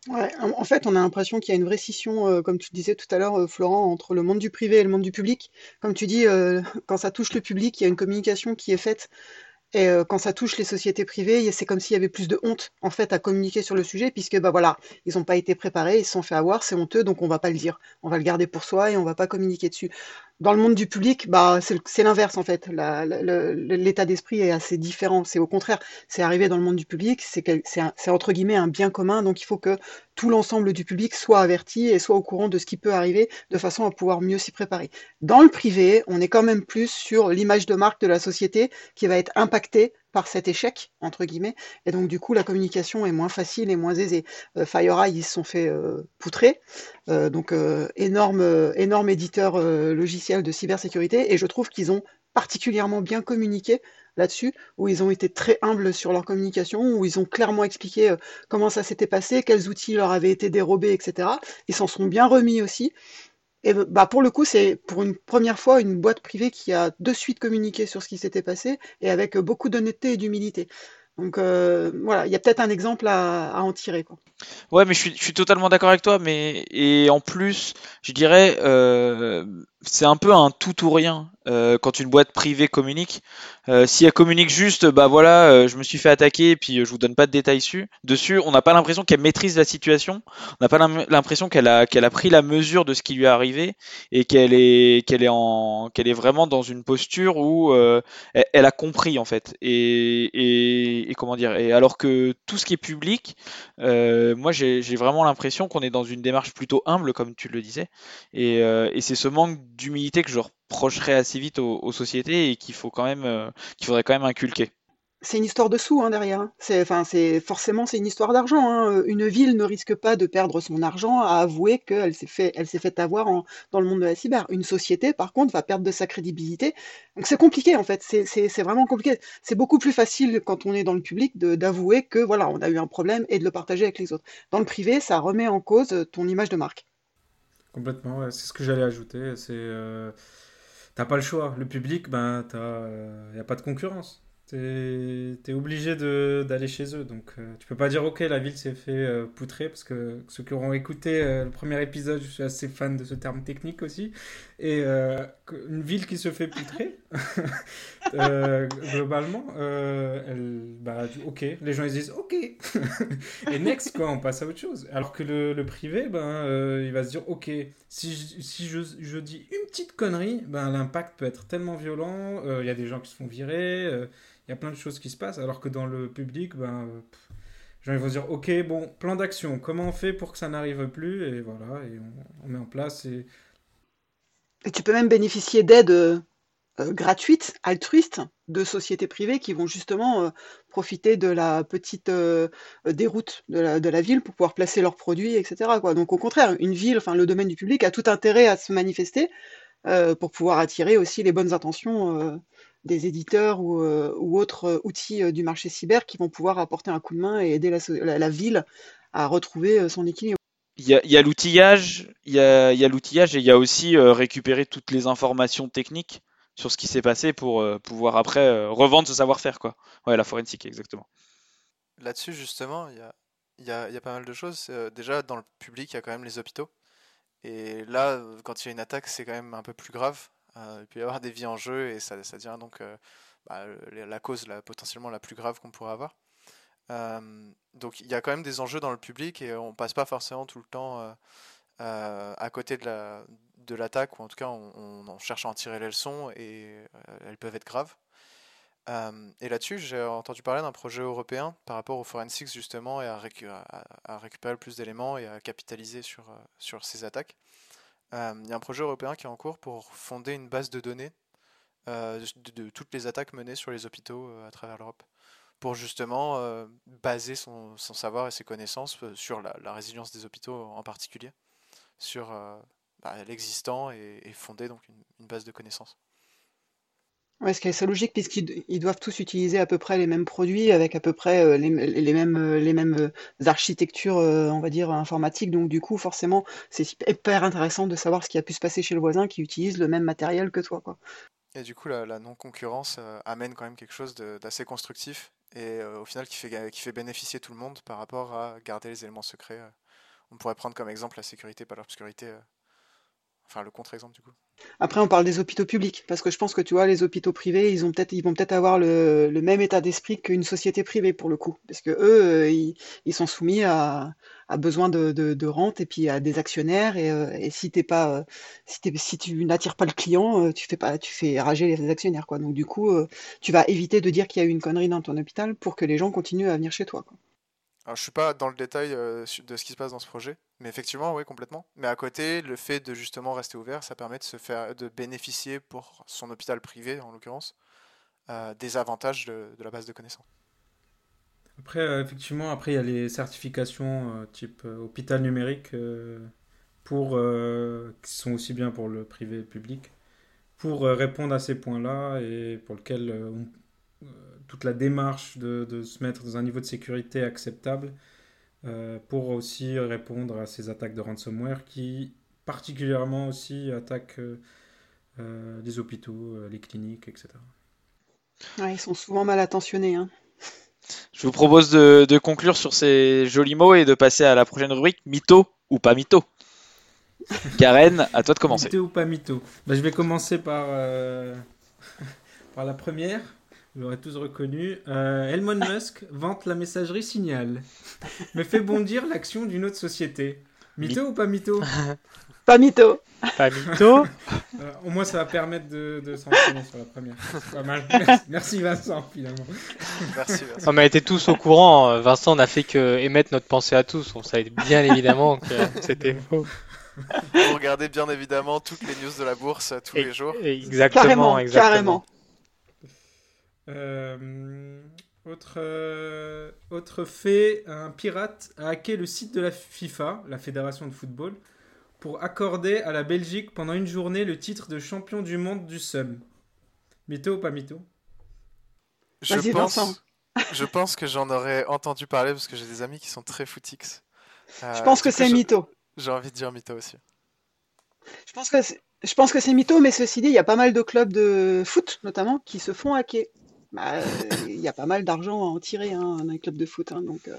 Ouais, en fait, on a l'impression qu'il y a une vraie scission, comme tu disais tout à l'heure, Florent, entre le monde du privé et le monde du public. Comme tu dis, quand ça touche le public, il y a une communication qui est faite et euh, quand ça touche les sociétés privées, c'est comme s'il y avait plus de honte en fait à communiquer sur le sujet, puisque bah voilà, ils n'ont pas été préparés, ils se sont fait avoir, c'est honteux, donc on va pas le dire, on va le garder pour soi et on va pas communiquer dessus. Dans le monde du public, bah, c'est l'inverse en fait. L'état d'esprit est assez différent. C'est au contraire, c'est arrivé dans le monde du public, c'est entre guillemets un bien commun, donc il faut que tout l'ensemble du public soit averti et soit au courant de ce qui peut arriver de façon à pouvoir mieux s'y préparer. Dans le privé, on est quand même plus sur l'image de marque de la société qui va être impactée par cet échec, entre guillemets, et donc du coup la communication est moins facile et moins aisée. Euh, FireEye, ils se sont fait euh, poutrer, euh, donc énorme, énorme éditeur logiciel de cybersécurité, et je trouve qu'ils ont particulièrement bien communiqué là-dessus, où ils ont été très humbles sur leur communication, où ils ont clairement expliqué comment ça s'était passé, quels outils leur avaient été dérobés, etc. Ils s'en sont bien remis aussi. Et bah pour le coup, c'est pour une première fois une boîte privée qui a de suite communiqué sur ce qui s'était passé et avec beaucoup d'honnêteté et d'humilité. Donc euh, voilà, il y a peut-être un exemple à, à en tirer. Quoi. Ouais, mais je suis, je suis totalement d'accord avec toi, mais et en plus, je dirais, euh, c'est un peu un tout ou rien euh, quand une boîte privée communique. Euh, si elle communique juste, bah voilà, euh, je me suis fait attaquer, et puis je vous donne pas de détails dessus. Dessus, on n'a pas l'impression qu'elle maîtrise la situation. On n'a pas l'impression qu'elle a qu'elle a pris la mesure de ce qui lui est arrivé et qu'elle est qu'elle est en qu'elle est vraiment dans une posture où elle, elle, a compris en fait. Et, et, et, comment dire Et alors que tout ce qui est public, moi j'ai vraiment l'impression qu'on est dans une démarche plutôt humble, comme tu le disais. Et, et c'est ce manque d'humilité que je reprocherais assez vite aux, sociétés et qu'il faut quand même, euh, qu'il faudrait quand même inculquer. C'est une histoire de sous hein, derrière. Hein. Enfin, c'est forcément c'est une histoire d'argent. Hein. Une ville ne risque pas de perdre son argent à avouer qu'elle s'est fait, elle s'est fait avoir dans le monde de la cyber. Une société, par contre, va perdre de sa crédibilité. Donc c'est compliqué en fait. C'est, c'est vraiment compliqué. C'est beaucoup plus facile quand on est dans le public d'avouer que voilà, on a eu un problème et de le partager avec les autres. Dans le privé, ça remet en cause ton image de marque. Complètement, c'est ce que j'allais ajouter. C'est, euh, t'as pas le choix. Le public, ben, il n'y a pas de concurrence tu es, obligé d'aller chez eux. Donc, euh, tu peux pas dire, ok, la ville s'est fait euh, poutrer, parce que ceux qui auront écouté euh, le premier épisode, je suis assez fan de ce terme technique aussi. Et une ville qui se fait poutrer, globalement, bah, ok, les gens ils disent, ok. et next, quoi, on passe à autre chose. Alors que le, privé, ben, il va se dire, ok, si, je, si je, je, dis une petite connerie, ben, l'impact peut être tellement violent. Il y a des gens qui se font virer y a plein de choses qui se passent, alors que dans le public, ben, gens vont dire, ok, bon, plan d'action, comment on fait pour que ça n'arrive plus Et voilà, et on, met en place. Et... et tu peux même bénéficier d'aides euh, gratuites, altruistes, de sociétés privées qui vont justement euh, profiter de la petite euh, déroute de la, de la, ville pour pouvoir placer leurs produits, etc. Quoi. Donc au contraire, une ville, enfin le domaine du public a tout intérêt à se manifester pour pouvoir attirer aussi les bonnes intentions des éditeurs ou, euh, autres euh, outils euh, du marché cyber qui vont pouvoir apporter un coup de main et aider la, ville à retrouver son équilibre. Il y a, l'outillage, il y a, l'outillage et il y a aussi récupérer toutes les informations techniques sur ce qui s'est passé pour pouvoir après revendre ce savoir-faire quoi. Ouais, la forensique exactement. Là-dessus justement, il y a, y a pas mal de choses. déjà dans le public, il y a quand même les hôpitaux. Et là, quand il y a une attaque, c'est quand même un peu plus grave. Euh, il peut y avoir des vies en jeu et ça, ça devient donc euh, bah, la cause potentiellement la plus grave qu'on pourrait avoir. Euh, donc il y a quand même des enjeux dans le public et on passe pas forcément tout le temps à côté de la de l'attaque ou en tout cas on, cherche à en tirer les leçons et elles peuvent être graves. et là-dessus, j'ai entendu parler d'un projet européen par rapport au forensics justement et à, à, récupérer plus d'éléments et à capitaliser sur, sur ces attaques. Euh, il y a un projet européen qui est en cours pour fonder une base de données euh, de, toutes les attaques menées sur les hôpitaux euh, à travers l'Europe pour justement baser son, savoir et ses connaissances sur la, résilience des hôpitaux en particulier, sur bah, l'existant et, fonder donc une base de connaissances. Ouais, ce qui est logique puisqu'ils doivent tous utiliser à peu près les mêmes produits avec à peu près euh, les, mêmes, euh, les mêmes euh, architectures, on va dire, informatiques. Donc du coup, forcément, c'est hyper intéressant de savoir ce qui a pu se passer chez le voisin qui utilise le même matériel que toi, quoi. Et du coup, la, non-concurrence amène quand même quelque chose d'assez constructif et au final qui fait, qui fait bénéficier tout le monde par rapport à garder les éléments secrets. on pourrait prendre comme exemple la sécurité par l'obscurité Enfin, le contre-exemple du coup. Après, on parle des hôpitaux publics, parce que je pense que tu vois, les hôpitaux privés, ils ont peut-être, ils vont peut-être avoir le, le même état d'esprit qu'une société privée pour le coup, parce que eux, euh, ils, ils sont soumis à, à besoin de, de, de rente et puis à des actionnaires. Et, euh, et si t'es pas, euh, si, tu n'attires pas le client, tu fais pas, tu fais rager les actionnaires, quoi. Donc du coup, tu vas éviter de dire qu'il y a eu une connerie dans ton hôpital pour que les gens continuent à venir chez toi, quoi. Alors, je suis pas dans le détail de ce qui se passe dans ce projet, mais effectivement, oui, complètement. Mais à côté, le fait de justement rester ouvert, ça permet de se faire, de bénéficier pour son hôpital privé, en l'occurrence, euh, des avantages de, la base de connaissances. Après, euh, effectivement, après, il y a les certifications euh, type hôpital numérique pour, qui sont aussi bien pour le privé et le public, pour répondre à ces points-là et pour lequel on- toute la démarche de se mettre dans un niveau de sécurité acceptable euh, pour aussi répondre à ces attaques de ransomware qui particulièrement aussi attaquent euh, euh, les hôpitaux, euh, les cliniques, etc. Ouais, ils sont souvent mal attentionnés, hein. Je vous propose de, de conclure sur ces jolis mots et de passer à la prochaine rubrique, mytho ou pas mytho. Karen, à toi de commencer. Mytho ou pas mytho Bah, Je vais commencer par, euh, par la première. Vous l'aurez tous reconnu. Euh, Elon Musk vante la messagerie Signal, mais fait bondir l'action d'une autre société. Mytho ou pas mytho? Pas mytho. Pas mytho. Euh, Au moins, ça va permettre de, de s'entraîner sur la première. C'est pas mal. Merci, Vincent, finalement. Merci. On a été tous au courant. Vincent n'a fait que émettre notre pensée à tous. On savait bien évidemment que c'était faux. Vous regardez bien évidemment toutes les news de la bourse tous Et- les jours. Exactement, Carrément, exactement. carrément. Euh, autre, euh, autre fait, un pirate a hacké le site de la FIFA, la fédération de football, pour accorder à la Belgique pendant une journée le titre de champion du monde du SUM. Mytho ou pas mytho? Je pense, je pense que j'en aurais entendu parler parce que j'ai des amis qui sont très footix. Euh, Je pense que c'est mytho. J'ai envie de dire mytho aussi. Je pense que je pense que c'est mytho, mais ceci dit, il y a pas mal de clubs de foot, notamment, qui se font hacker. Bah, euh, Il y a pas mal d'argent à en tirer hein, dans les clubs de foot. hein, donc, euh,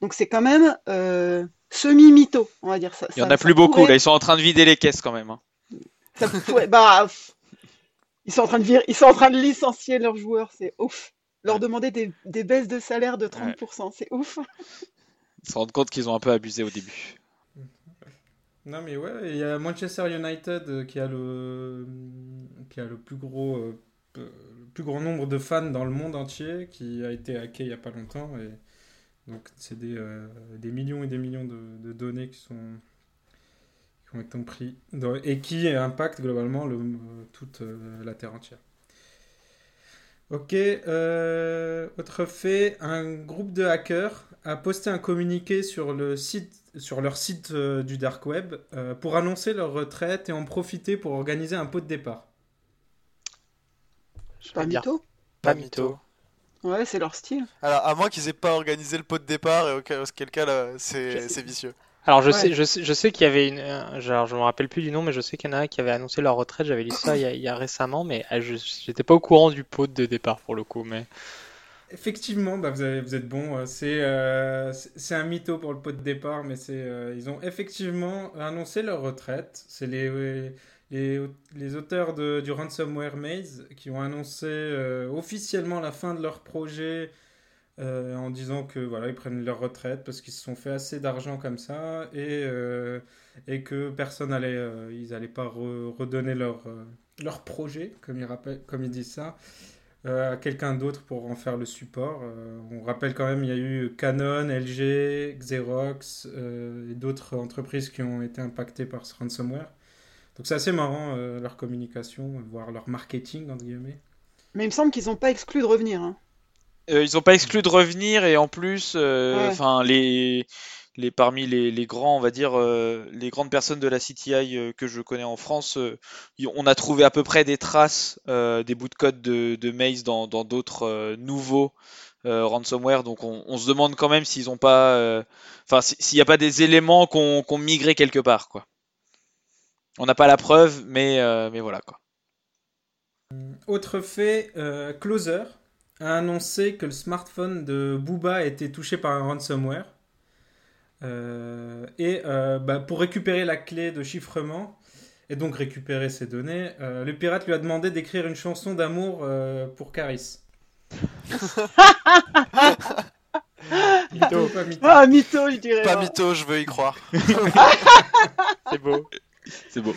donc c'est quand même euh, semi-mytho, on va dire ça. Il y en a plus beaucoup, pourrait- là ils sont en train de vider les caisses quand même. hein. ça pourrait- bah, ils sont en train de vir- ils sont en train de licencier leurs joueurs, c'est ouf. Leur demander des, des baisses de salaire de 30%, c'est ouf. Ils se rendent compte qu'ils ont un peu abusé au début. Non mais ouais, il y a Manchester United qui a le, qui a le plus gros, euh, le plus grand nombre de fans dans le monde entier, qui a été hacké il y a pas longtemps et donc c'est des, euh, des millions et des millions de, données qui sont qui ont été pris dans- et qui impactent globalement le, euh, toute euh, la terre entière. Ok, autre fait, un groupe de hackers a posté un communiqué sur, le site, sur leur site du dark web pour annoncer leur retraite et en profiter pour organiser un pot de départ. Je Pas mytho pas mytho. Ouais, c'est leur style. Alors, à moins qu'ils aient pas organisé le pot de départ, et auquel, cas là, Je c'est sais. c'est vicieux. Alors je Ouais. sais, je sais, je sais qu'il y avait une, euh, genre je me rappelle plus du nom, mais je sais qu'il y en a un qui avait annoncé leur retraite. J'avais lu ça il y a, il y a récemment, mais euh, je j'étais pas au courant du pot de départ pour le coup. Mais Effectivement, bah vous, avez- vous êtes bon. euh, C'est euh, c'est c'est un mytho pour le pot de départ, mais c'est euh, ils ont effectivement annoncé leur retraite. C'est les, les, les auteurs du Ransomware Maze qui ont annoncé euh, officiellement la fin de leur projet euh, en disant que voilà ils prennent leur retraite parce qu'ils se sont fait assez d'argent comme ça et, euh, et que personne allait euh, ils allaient pas re- redonner leur leur projet comme ils rappellent comme ils disent ça à quelqu'un d'autre pour en faire le support. On rappelle quand même, il y a eu Canon, LG, Xerox et d'autres entreprises qui ont été impactées par ce ransomware. Donc c'est assez marrant euh, leur communication, voire leur marketing, entre guillemets. Mais il me semble qu'ils n'ont pas exclu de revenir. hein. Euh, ils ont pas exclu de revenir et en plus, euh, Ouais. enfin les, les parmi les, les grands, on va dire euh, les grandes personnes de la CTI euh, que je connais en France, euh, on a trouvé à peu près des traces euh, des bouts de code de, de Maze dans d'autres euh, nouveaux euh, ransomware. Donc on, on se demande quand même s'ils ont pas, enfin si- s'il n'y a pas des éléments qu'on qu'on migré quelque part quoi. On n'a pas la preuve, mais euh, mais voilà quoi. Autre fait, euh, Closer a annoncé que le smartphone de Booba a été touché par un ransomware. Euh, et euh, bah, pour récupérer la clé de chiffrement, et donc récupérer ces données, euh, le pirate lui a demandé d'écrire une chanson d'amour euh, pour Caris. Mytho pas mytho Ah, mytho, je dirais. Pas mytho, je veux y croire. C'est beau. C'est beau.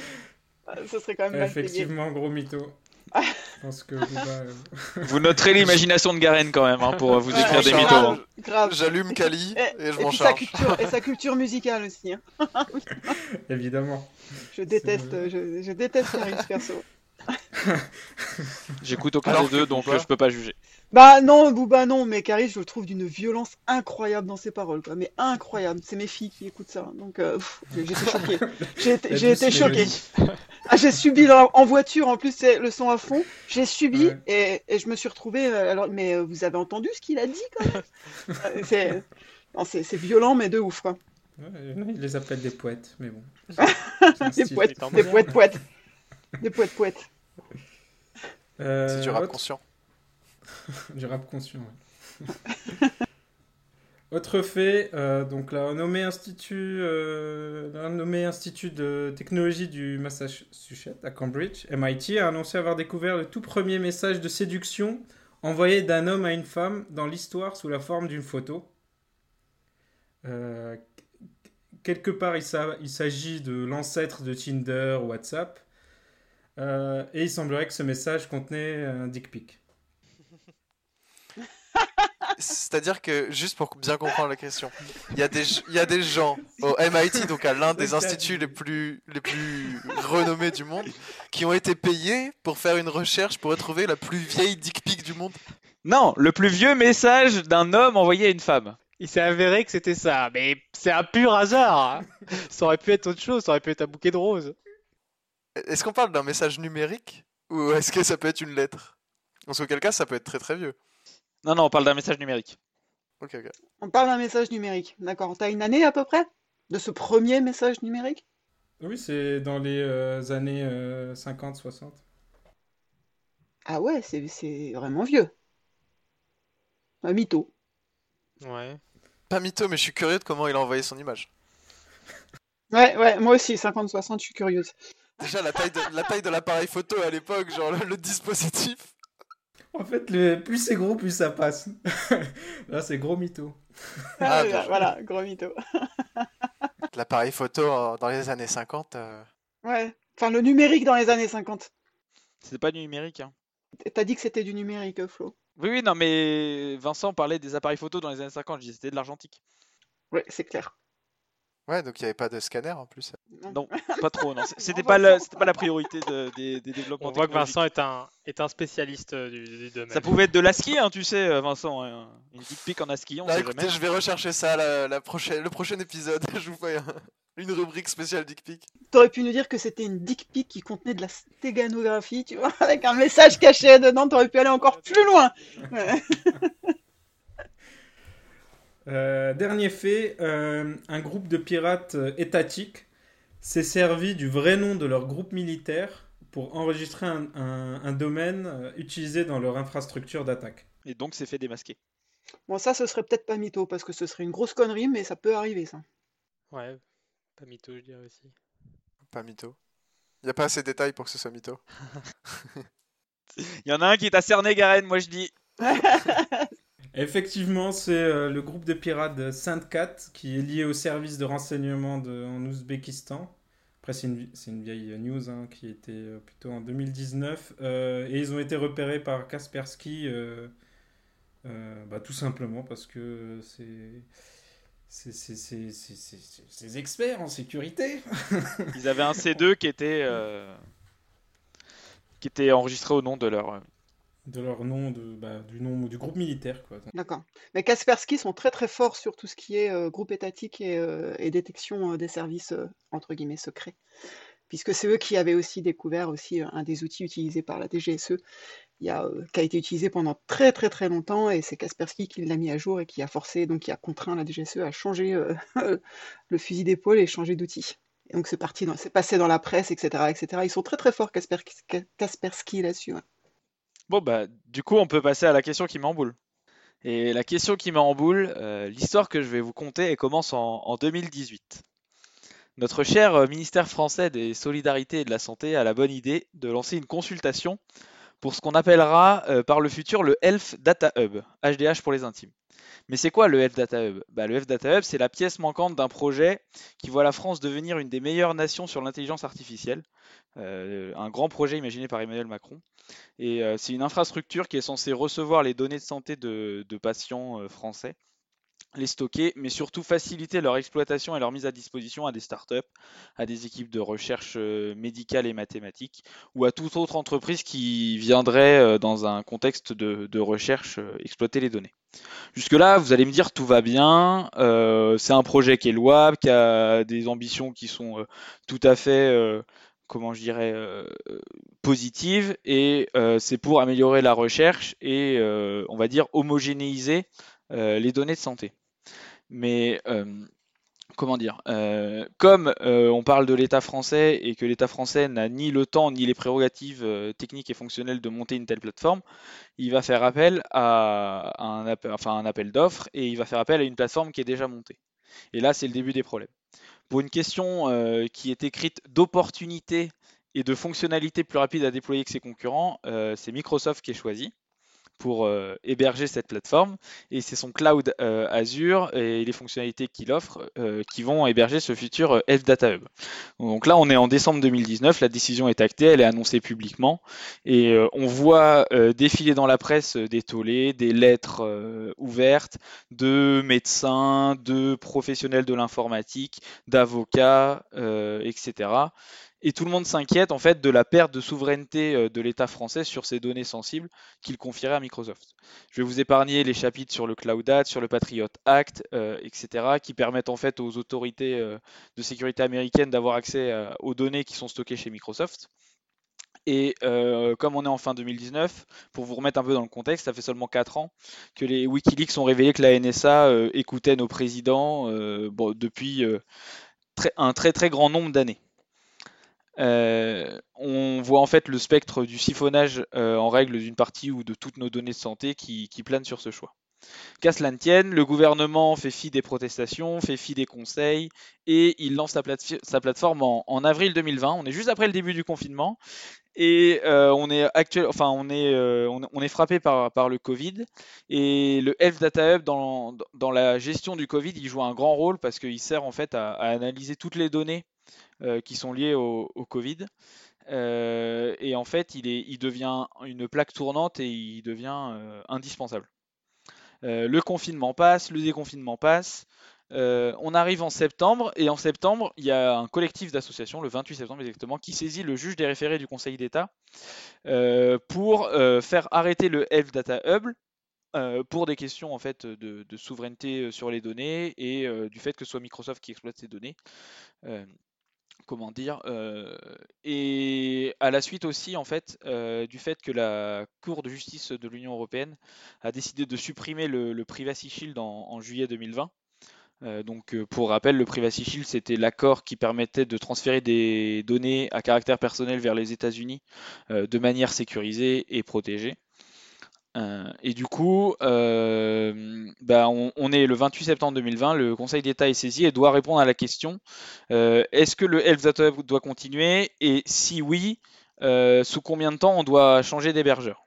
Ah, serait quand même. Effectivement, gros mytho. Je pense que Booba, euh, Vous noterez l'imagination de Garen quand même hein, pour vous Ouais, écrire des grave. mythos. hein. Grave. J'allume Kali Et, et je m'en sa charge. culture, et sa culture musicale aussi. hein. évidemment. Je déteste, je, je déteste Caris perso. J'écoute aucun des deux, donc je peux pas juger. Bah non, Booba non, mais Caris, je le trouve d'une violence incroyable dans ses paroles, quoi. Mais incroyable. C'est mes filles qui écoutent ça, donc euh, été choquée. J'ai été, j'ai mélodie. Ah, j'ai subi dans- en voiture, en plus c'est le son à fond. J'ai subi Ouais. et, et je me suis retrouvée. euh, Alors, mais euh, vous avez entendu ce qu'il a dit quand même? C'est, non, c'est, c'est violent, mais de ouf, quoi. Ouais, non, il les appelle des poètes, mais bon. Des poètes, des poètes, poètes, des poètes, poètes. Euh, C'est du rap autre- conscient. Du rap conscient. Autre fait, euh, donc institut, euh, institut de technologie du Massachusetts à Cambridge, MIT a annoncé avoir découvert le tout premier message de séduction envoyé d'un homme à une femme dans l'histoire sous la forme d'une photo. Euh, quelque part, il s'agit de l'ancêtre de Tinder, WhatsApp, Euh, et il semblerait que ce message contenait un dick pic. C'est-à-dire que, juste pour bien comprendre la question, il y, a des, il y a des gens au MIT, donc à l'un des instituts les plus, les plus renommés du monde, qui ont été payés pour faire une recherche pour retrouver la plus vieille dick pic du monde. Non, le plus vieux message d'un homme envoyé à une femme. Il s'est avéré que c'était ça, mais c'est un pur hasard. hein. Ça aurait pu être autre chose, ça aurait pu être un bouquet de roses. Est-ce qu'on parle d'un message numérique ou est-ce que ça peut être une lettre? Parce qu'auquel cas, ça peut être très très vieux. Non, non, on parle d'un message numérique. Ok, ok. On parle d'un message numérique, d'accord. T'as une année à peu près? De ce premier message numérique? Oui, c'est dans les euh, années 50-60. Ah ouais, c'est, c'est vraiment vieux. Un mytho. Ouais. Pas mytho, mais je suis curieux de comment il a envoyé son image. Ouais, ouais, moi aussi, 50-60, je suis curieuse. Déjà, la taille de, la taille de l'appareil photo à l'époque, genre le, le dispositif. En fait, le, plus c'est gros, plus ça passe. Là, c'est gros mytho. Ah, Ah, joué. voilà, gros mytho. L'appareil photo dans les années 50. euh, Ouais, enfin le numérique dans les années 50. C'était pas du numérique. Hein. T'as dit que c'était du numérique, Flo. Oui, oui, non, mais Vincent parlait des appareils photo dans les années 50. Je disais c'était de l'argentique. Ouais, c'est clair. Ouais, donc il n'y avait pas de scanner en plus. Non, pas trop. Non, c'était pas la, c'était pas la priorité de- des, des développements On voit que. Vincent est un, est un spécialiste euh, du, du domaine. Ça pouvait être de l'ASCII, hein, tu sais, euh, Vincent. hein. Une dick pic en ASCII, on Bah sait écoutez, jamais. je vais rechercher ça la, la prochaine, le prochain épisode. je vous fais un- une rubrique spéciale dick pic. T'aurais pu nous dire que c'était une dick pic qui contenait de la stéganographie, tu vois, avec un message caché dedans, t'aurais pu aller encore plus loin. Ouais. Euh, dernier fait, euh, un groupe de pirates euh, étatiques s'est servi du vrai nom de leur groupe militaire pour enregistrer un, un- un domaine utilisé dans leur infrastructure d'attaque. Et donc, c'est fait démasquer. Bon, ça, ce serait peut-être pas mytho, parce que ce serait une grosse connerie, mais ça peut arriver, ça. Ouais, pas mytho, je dirais aussi. Pas mytho. Il n'y a pas assez de détails pour que ce soit mytho. Il y en a un qui t'a cerné, Garen, moi je dis. Effectivement, c'est euh, le groupe de pirates Sainte-Cat qui est lié au service de renseignement en Ouzbékistan. Après, c'est une, vieille news hein, qui était euh, plutôt en 2019. euh, et ils ont été repérés par Kaspersky bah, tout simplement parce que c'est. Des experts en sécurité. Ils avaient un C2 qui était, qui était enregistré au nom de leur. De leur nom, bah, du nom du groupe militaire. D'accord. Mais Kaspersky sont très très forts sur tout ce qui est euh, groupe étatique et, euh, détection euh, des services entre guillemets secrets. Puisque c'est eux qui avaient aussi découvert aussi un des outils utilisés par la DGSE, qui a été utilisé pendant très très très longtemps et c'est Kaspersky qui l'a mis à jour et qui a forcé, donc qui a contraint la DGSE à changer le fusil d'épaule et changer d'outil. Donc c'est parti, c'est passé dans la presse, etc., etc. Ils sont très très forts Kasper- Kaspersky là-dessus. Bon, bah, du coup, on peut passer à la question qui m'emboule. Et la question qui m'emboule, euh, l'histoire que je vais vous conter, elle commence en, en 2018. notre cher ministère français des Solidarités et de la Santé a la bonne idée de lancer une consultation pour ce qu'on appellera par le futur le Health Data Hub, HDH pour les intimes. Mais c'est quoi le Health Data Hub? Bah, Le Health Data Hub, c'est la pièce manquante d'un projet qui voit la France devenir une des meilleures nations sur l'intelligence artificielle. un grand projet imaginé par Emmanuel Macron. Et c'est une infrastructure qui est censée recevoir les données de santé de patients français les stocker, mais surtout faciliter leur exploitation et leur mise à disposition à des startups, à des équipes de recherche euh, médicale et mathématiques, ou à toute autre entreprise qui viendrait euh, dans un contexte de, recherche euh, exploiter les données. Jusque-là, vous allez me dire tout va bien, c'est un projet qui est louable, qui a des ambitions qui sont tout à fait comment je dirais, positives, et c'est pour améliorer la recherche et, on va dire, homogénéiser les données de santé. Mais euh, comment dire euh, Comme euh, on parle de l'État français et que l'État français n'a ni le temps ni les prérogatives techniques et fonctionnelles de monter une telle plateforme, il va faire appel à, un appel d'offres et il va faire appel à une plateforme qui est déjà montée. Et là, c'est le début des problèmes. Pour une question qui est écrite d'opportunité et de fonctionnalité plus rapide à déployer que ses concurrents, c'est Microsoft qui est choisi pour euh, héberger cette plateforme. Et c'est son cloud euh, Azure et les fonctionnalités qu'il offre euh, qui vont héberger ce futur Health Data Hub. Donc là on est en décembre 2019, la décision est actée, elle est annoncée publiquement. Et on voit défiler dans la presse des tollés, des lettres ouvertes de médecins, de professionnels de l'informatique, d'avocats, etc et tout le monde s'inquiète en fait de la perte de souveraineté euh, de l'État français sur ces données sensibles qu'il confierait à Microsoft. Je vais vous épargner les chapitres sur le Cloud Act, sur le Patriot Act, euh, etc., qui permettent en fait aux autorités euh, de sécurité américaines d'avoir accès aux données qui sont stockées chez Microsoft. Et comme on est en fin 2019, pour vous remettre un peu dans le contexte, ça fait seulement 4 ans que les Wikileaks ont révélé que la NSA écoutait nos présidents depuis un très très grand nombre d'années. Euh, on voit en fait le spectre du siphonnage euh, en règle d'une partie ou de toutes nos données de santé qui, planent sur ce choix. Qu'à cela ne tienne, le gouvernement fait fi des protestations, fait fi des conseils et il lance sa, plateforme en, avril 2020. On est juste après le début du confinement et euh, on est enfin on est, on, est frappé par, le Covid et le Health Data Hub dans, la gestion du Covid, il joue un grand rôle parce qu'il sert en fait à analyser toutes les données euh, qui sont liés au, Covid. Euh, et en fait, il, est, il, devient une plaque tournante et il devient euh, indispensable. le confinement passe, le déconfinement passe. on arrive en septembre et en septembre, il y a un collectif d'associations, le 28 septembre exactement, qui saisit le juge des référés du Conseil d'État pour faire arrêter le Health Data Hub pour des questions en fait de, de souveraineté sur les données et du fait que ce soit Microsoft qui exploite ces données comment dire, euh, et à la suite aussi en fait euh, du fait que la Cour de justice de l'Union européenne a décidé de supprimer le, Privacy Shield en, juillet 2020. Euh, donc pour rappel, le Privacy Shield c'était l'accord qui permettait de transférer des données à caractère personnel vers les États-Unis de manière sécurisée et protégée. Euh, et du coup, euh, bah, on, est le 28 septembre 2020, le Conseil d'État est saisi et doit répondre à la question euh, est-ce que le Data doit continuer Et si oui, sous combien de temps on doit changer d'hébergeur?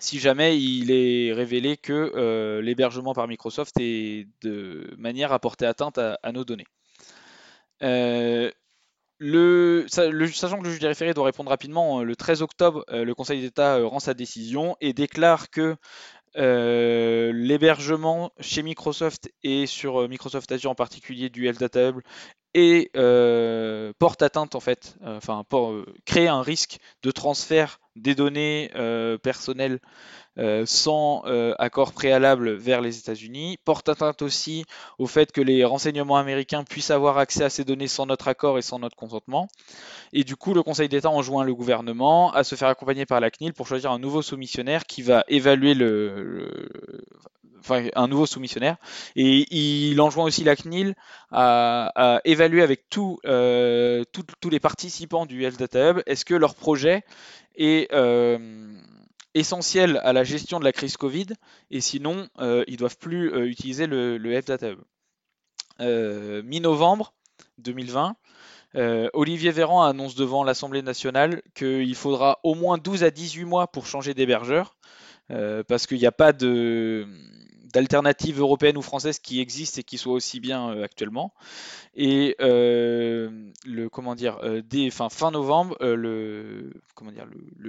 Si jamais il est révélé que l'hébergement par Microsoft est de manière à porter atteinte à nos données. Sachant que le juge des référés doit répondre rapidement, euh, le 13 octobre, euh, le Conseil d'État euh, rend sa décision et déclare que l'hébergement chez Microsoft et sur Microsoft Azure en particulier du Hub et porte atteinte en fait, enfin crée un risque de transfert des données personnelles euh, sans euh, accord préalable vers les États-Unis, porte atteinte aussi au fait que les renseignements américains puissent avoir accès à ces données sans notre accord et sans notre consentement. Et du coup, le Conseil d'État enjoint le gouvernement à se faire accompagner par la CNIL pour choisir un nouveau soumissionnaire qui va évaluer le, enfin un nouveau soumissionnaire et il enjoint aussi la CNIL à, évaluer avec euh, tous les participants du Health Data Hub est-ce que leur projet est essentiel à la gestion de la crise Covid, et sinon, euh, ils ne doivent plus euh, utiliser le, le F-Data Hub. mi-novembre 2020, Olivier Véran annonce devant l'Assemblée nationale qu'il faudra au moins 12 à 18 mois pour changer d'hébergeur, parce qu'il n'y a pas de d'alternatives européennes ou françaises qui existent et qui soient aussi bien euh, actuellement. Et euh, euh, dès fin, novembre, le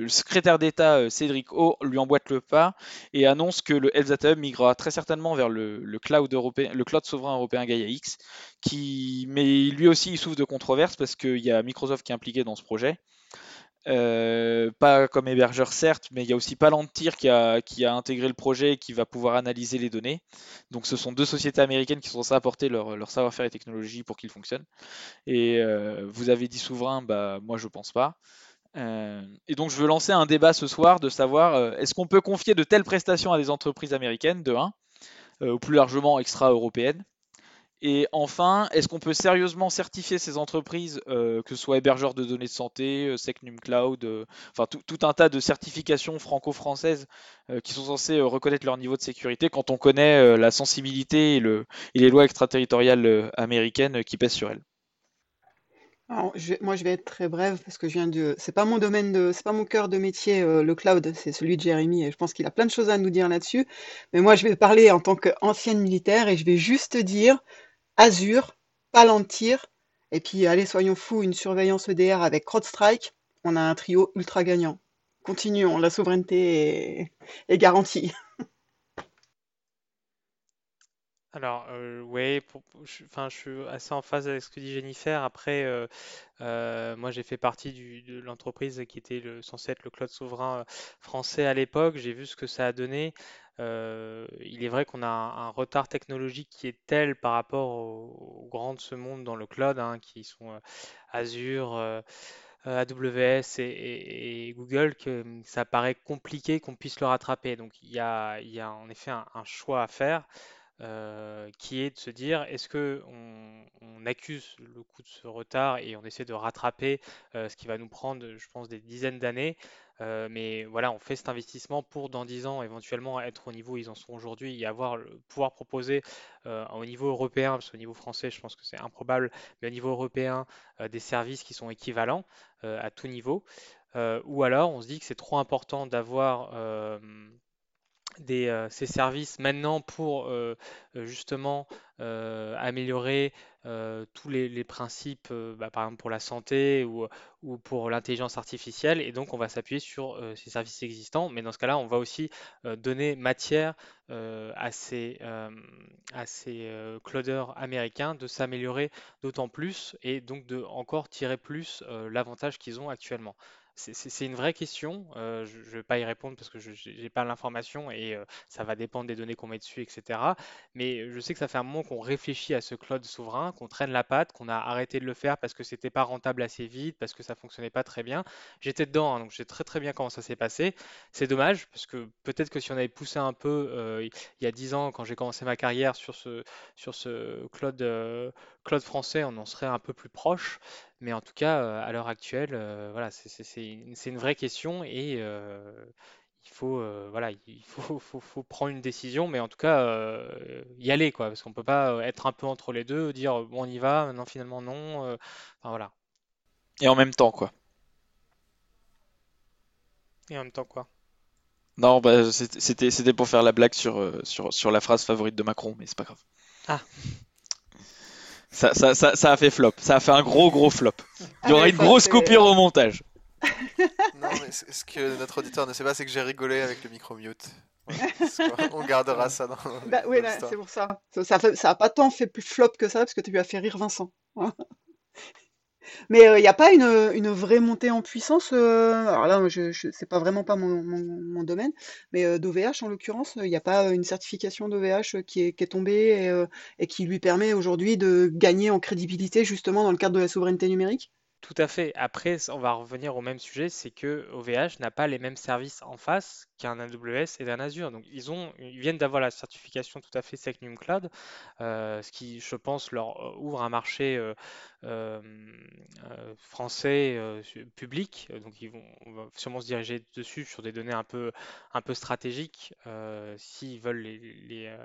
secrétaire d'État Cédric O lui emboîte le pas et annonce que le Hub migrera très certainement vers le, cloud souverain européen Gaia X, mais lui aussi il souffre de controverses parce qu'il y a Microsoft qui est impliqué dans ce projet. Euh, pas comme hébergeur certes, mais il y a aussi Palantir qui a, qui a intégré le projet et qui va pouvoir analyser les données. Donc ce sont deux sociétés américaines qui sont censées apporter leur, savoir-faire et technologie pour qu'il fonctionne. Et euh, vous avez dit souverain, bah moi je pense pas. Euh, et donc je veux lancer un débat ce soir de savoir est-ce qu'on peut confier de telles prestations à des entreprises américaines, de 1, ou plus largement extra-européennes. Et enfin, est-ce qu'on peut sérieusement certifier ces entreprises, euh, que ce soit hébergeurs de données de santé, euh, Secnum Cloud, euh, enfin tout, un tas de certifications franco-françaises qui sont censées reconnaître leur niveau de sécurité quand on connaît la sensibilité et, le, et, les lois extraterritoriales américaines qui pèsent sur elles? Moi, je vais être très brève parce que je viens. C'est pas mon domaine de. C'est pas mon cœur de métier, le cloud, c'est celui de Jérémy et je pense qu'il a plein de choses à nous dire là-dessus. Mais moi, je vais parler en tant qu'ancienne militaire et je vais juste dire Azure, Palantir, et puis allez, soyons fous, une surveillance EDR avec CrowdStrike, on a un trio ultra gagnant. Continuons, la souveraineté est, garantie. Alors, euh, oui, je, enfin, je suis assez en phase avec ce que dit Jennifer. Après, euh, euh, moi, j'ai fait partie de l'entreprise qui était le, censé être le cloud souverain français à l'époque. J'ai vu ce que ça a donné. Euh, il est vrai qu'on a un, retard technologique qui est tel par rapport aux, grands de ce monde dans le cloud, hein, qui sont euh, Azure, euh, AWS et, Google, que hum, ça paraît compliqué qu'on puisse le rattraper. Donc il y a, en effet un, choix à faire. Qui est de se dire est-ce que on, accuse le coup de ce retard et on essaie de rattraper ce qui va nous prendre, je pense, des dizaines d'années, euh, mais voilà, on fait cet investissement pour dans 10 ans éventuellement être au niveau où ils en sont aujourd'hui et avoir pouvoir proposer euh, au niveau européen, parce qu'au niveau français, je pense que c'est improbable, mais au niveau européen, euh, des services qui sont équivalents à tout niveau. ou alors, on se dit que c'est trop important d'avoir des, ces services maintenant pour justement améliorer tous les, principes, bah, par exemple pour la santé ou, ou pour l'intelligence artificielle. Et donc, on va s'appuyer sur ces services existants. Mais dans ce cas-là, on va aussi donner matière à ces, à ces clouders américains de s'améliorer d'autant plus et donc de encore tirer plus l'avantage qu'ils ont actuellement. C'est une vraie question. Euh, je ne vais pas y répondre parce que je n'ai pas l'information et euh, ça va dépendre des données qu'on met dessus, etc. Mais je sais que ça fait un moment qu'on réfléchit à ce cloud souverain, qu'on traîne la patte, qu'on a arrêté de le faire parce que c'était pas rentable assez vite, parce que ça fonctionnait pas très bien. J'étais dedans, hein, donc je sais très très bien comment ça s'est passé. C'est dommage parce que peut-être que si on avait poussé un peu euh, il y a 10 ans, quand j'ai commencé ma carrière sur ce, sur ce cloud, cloud français, on en serait un peu plus proche. Mais en tout cas, euh, à l'heure actuelle, euh, voilà, c'est une, une vraie question et euh, il faut, voilà, il faut, faut, faut, prendre une décision, mais en tout cas, y aller, quoi, parce qu'on peut pas être un peu entre les deux, dire bon, on y va, non, finalement non, enfin voilà. Et en même temps, quoi. Et en même temps, quoi. Non, bah, c'était pour faire la blague sur, sur, sur la phrase favorite de Macron, mais c'est pas grave. Ah. Ça, ça, ça, ça, a fait flop. Ça a fait un gros, gros flop. Il y aura une grosse coupure au montage. non, mais ce que notre auditeur ne sait pas, c'est que j'ai rigolé avec le micro mute. On gardera ça dans. Bah, oui, c'est pour ça. Ça, ça, a pas tant fait plus flop que ça, parce que tu lui as fait rire Vincent. Mais il euh, n'y a pas une, vraie montée en puissance. Euh, alors là, je, je pas vraiment pas mon, domaine, mais euh, d'OVH en l'occurrence, il n'y a pas une certification d'OVH qui est, tombée et qui lui permet aujourd'hui de gagner en crédibilité justement dans le cadre de la souveraineté numérique? Tout à fait. Après, on va revenir au même sujet, c'est que OVH n'a pas les mêmes services en face qu'un AWS et d'un Azure. Donc, ils ont, ils viennent d'avoir la certification tout à fait Secnum Cloud, euh, ce qui, je pense, leur euh, ouvre un marché euh, français public. Donc, ils vont, sûrement se diriger dessus sur des données un peu, un peu stratégiques s'ils veulent les, les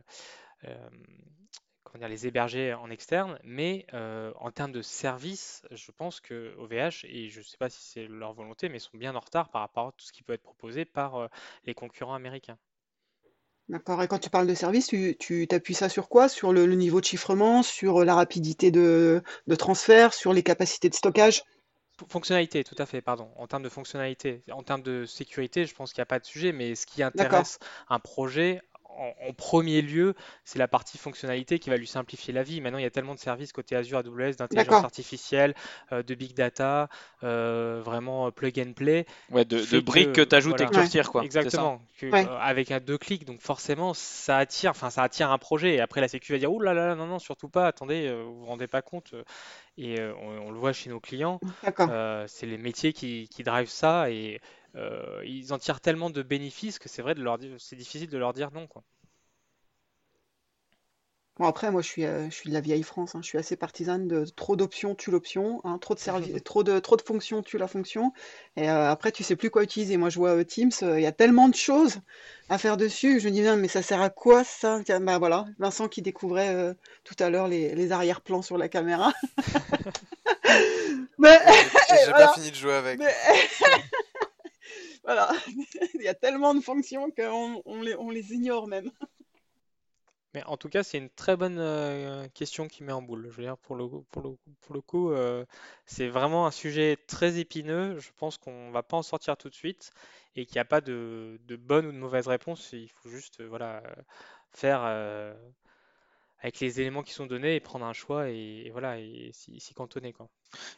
les héberger en externe, mais en termes de service, je pense que OVH, et je ne sais pas si c'est leur volonté, mais sont bien en retard par rapport à tout ce qui peut être proposé par les concurrents américains. D'accord. Et quand tu parles de service, tu, t'appuies ça sur quoi? Sur le, niveau de chiffrement, sur la rapidité de, transfert, sur les capacités de stockage? Fonctionnalité, tout à fait, pardon. En termes de fonctionnalité, en termes de sécurité, je pense qu'il n'y a pas de sujet, mais ce qui intéresse un projet, en, premier lieu, c'est la partie fonctionnalité qui va lui simplifier la vie. Maintenant, il y a tellement de services côté Azure AWS, d'intelligence artificielle, euh, de big data, euh, vraiment euh, plug and play. Ouais, de, briques que, tu ajoutes et que tu retires, quoi. Exactement. avec un deux clics, donc forcément, ça attire, enfin, ça attire un projet. Et après, la Sécu va dire, ouh là là, non, non, surtout pas, attendez, vous vous rendez pas compte. Et on, le voit chez nos clients. c'est les métiers qui, qui drivent ça et euh, ils en tirent tellement de bénéfices que c'est vrai de leur c'est difficile de leur dire non quoi. Bon après moi je suis euh, je suis de la vieille France, hein. je suis assez partisane de trop d'options tue l'option, hein. trop de services, trop de trop de fonctions tue la fonction. Et euh, après tu sais plus quoi utiliser. Moi je vois Teams, il y a tellement de choses à faire dessus. Je me dis bien mais ça sert à quoi ça? Bah voilà, Vincent qui découvrait tout à l'heure les, les arrière-plans sur la caméra. mais j'ai pas fini de jouer avec. Voilà, il y a tellement de fonctions qu'on on les, ignore même. Mais en tout cas, c'est une très bonne euh, question qui met en boule. Je veux dire, pour le, coup, euh, c'est vraiment un sujet très épineux. Je pense qu'on va pas en sortir tout de suite et qu'il n'y a pas de, de, bonne ou de mauvaise réponse. Il faut juste euh, voilà, faire avec les éléments qui sont donnés et prendre un choix et, voilà et s'y cantonner quoi.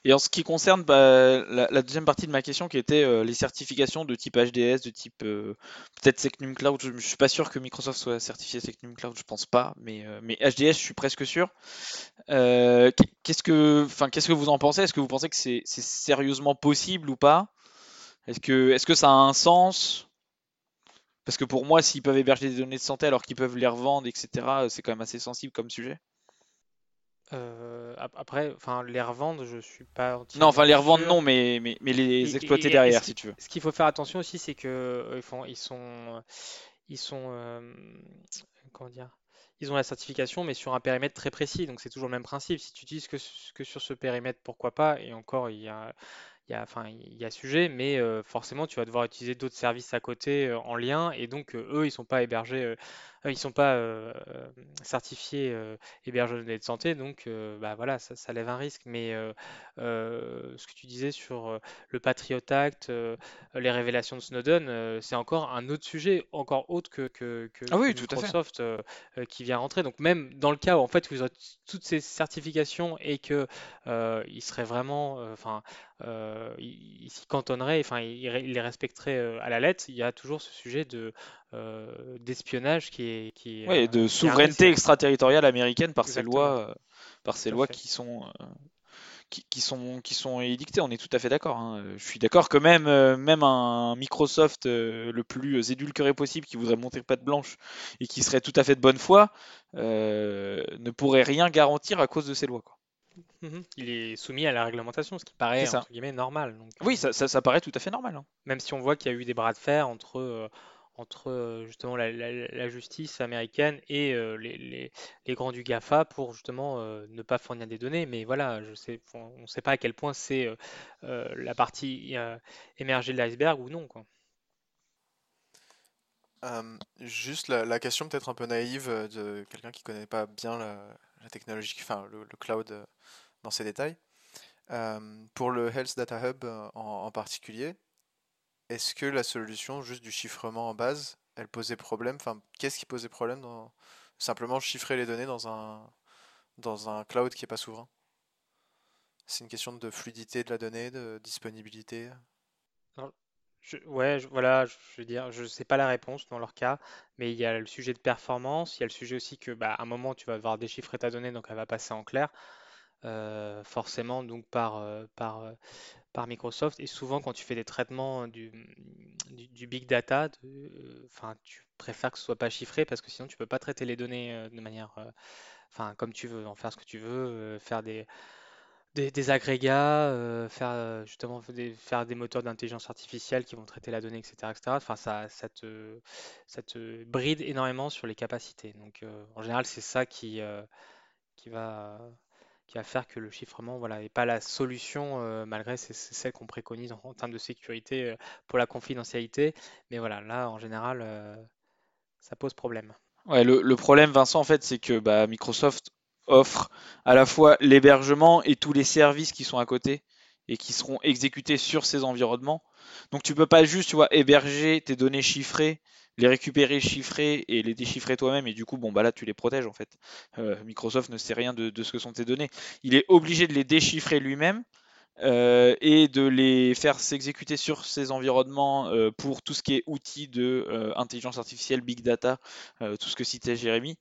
Et en ce qui concerne bah, la, deuxième partie de ma question qui était euh, les certifications de type HDS, de type euh, peut-être Secnum Cloud, je, ne suis pas sûr que Microsoft soit certifié Secnum Cloud, je pense pas, mais, euh, mais HDS je suis presque sûr. qu'est-ce que, qu'est-ce que vous en pensez? Est-ce que vous pensez que c'est sérieusement possible ou pas? Est-ce que, est-ce que ça a un sens? Parce que pour moi, s'ils peuvent héberger des données de santé alors qu'ils peuvent les revendre, etc., c'est quand même assez sensible comme sujet. Euh, après, enfin, les revendre, je suis pas. Non, enfin, les revendre, non, mais, mais, mais les exploiter derrière, si tu veux. Ce qu'il faut faire attention aussi, c'est que euh, ils, font, ils sont, ils sont, euh, comment dire, ils ont la certification, mais sur un périmètre très précis. Donc, c'est toujours le même principe. Si tu utilises que, que sur ce périmètre, pourquoi pas? Et encore, il y a il y a, enfin, il y a sujet, mais forcément, tu vas devoir utiliser d'autres services à côté en lien, et donc eux, ils sont pas hébergés euh, ils sont pas euh, euh, certifiés hébergeurs de données de santé, donc bah voilà, ça, lève un risque. Mais ce que tu disais sur le Patriot Act, les révélations de Snowden, c'est encore un autre sujet, encore autre que, que, ah Microsoft qui vient rentrer. Donc même dans le cas où en fait vous avez toutes ces certifications et que il serait vraiment, enfin, il, s'y cantonnerait, enfin, il, les respecterait à la lettre. Il y a toujours ce sujet de euh, d'espionnage qui est, qui ouais, de souveraineté extraterritoriale américaine par ces lois, euh, par ces lois qui sont euh, qui, sont qui sont édictées. On est tout à fait d'accord. Hein. Je suis d'accord que même même un Microsoft le plus édulcoré possible qui voudrait monter patte blanche et qui serait tout à fait de bonne foi ne pourrait rien garantir à cause de ces lois. Quoi. Mhm. Il est soumis à la réglementation, ce qui paraît entre guillemets normal. oui, ça, ça, paraît tout à fait normal. Hein. Même si on voit qu'il y a eu des bras de fer entre entre euh, justement la, justice américaine et euh, les, grands du GAFA pour justement euh, ne pas fournir des données. Mais voilà, on ne sait pas à quel point c'est la partie émergée de l'iceberg ou non. Juste la, question peut-être un peu naïve de quelqu'un qui ne connaît pas bien la, technologie, enfin le, cloud dans ses détails. pour le Health Data Hub en particulier, est-ce que la solution juste du chiffrement en base, elle posait problème? Enfin, qu'est-ce qui posait problème dans simplement chiffrer les données dans un dans un cloud qui n'est pas souverain? C'est une question de fluidité de la donnée, de disponibilité. ouais, voilà, je veux dire, je sais pas la réponse dans leur cas, mais il y a le sujet de performance, il y a le sujet aussi que, bah, à un moment, tu vas devoir déchiffrer ta donnée, donc elle va passer en clair. Euh, forcément donc par, euh, par, euh, par Microsoft. Et souvent, quand tu fais des traitements du, du, big data, tu préfères que ce soit pas chiffré parce que sinon tu peux pas traiter les données de manière, enfin, comme tu veux, en faire ce que tu veux, faire des des, agrégats, faire justement des, faire des moteurs d'intelligence artificielle qui vont traiter la donnée, etc. etc. Enfin, ça, ça, te, ça te bride énormément sur les capacités. Donc, en général, c'est ça qui, qui va, qui va faire que le chiffrement voilà, n'est pas la solution, euh, malgré c'est celle qu'on préconise en, en termes de sécurité euh, pour la confidentialité. Mais voilà, là, en général, euh, ça pose problème. Ouais, le, le problème, Vincent, en fait, c'est que bah, Microsoft offre à la fois l'hébergement et tous les services qui sont à côté et qui seront exécutés sur ces environnements. Donc tu peux pas juste, tu vois, héberger tes données chiffrées, les récupérer chiffrées et les déchiffrer toi-même et du coup, bon bah là tu les protèges en fait. Euh, Microsoft ne sait rien de, de ce que sont tes données. Il est obligé de les déchiffrer lui-même euh, et de les faire s'exécuter sur ces environnements euh, pour tout ce qui est outils de euh, intelligence artificielle, big data, tout ce que citait Jérémy,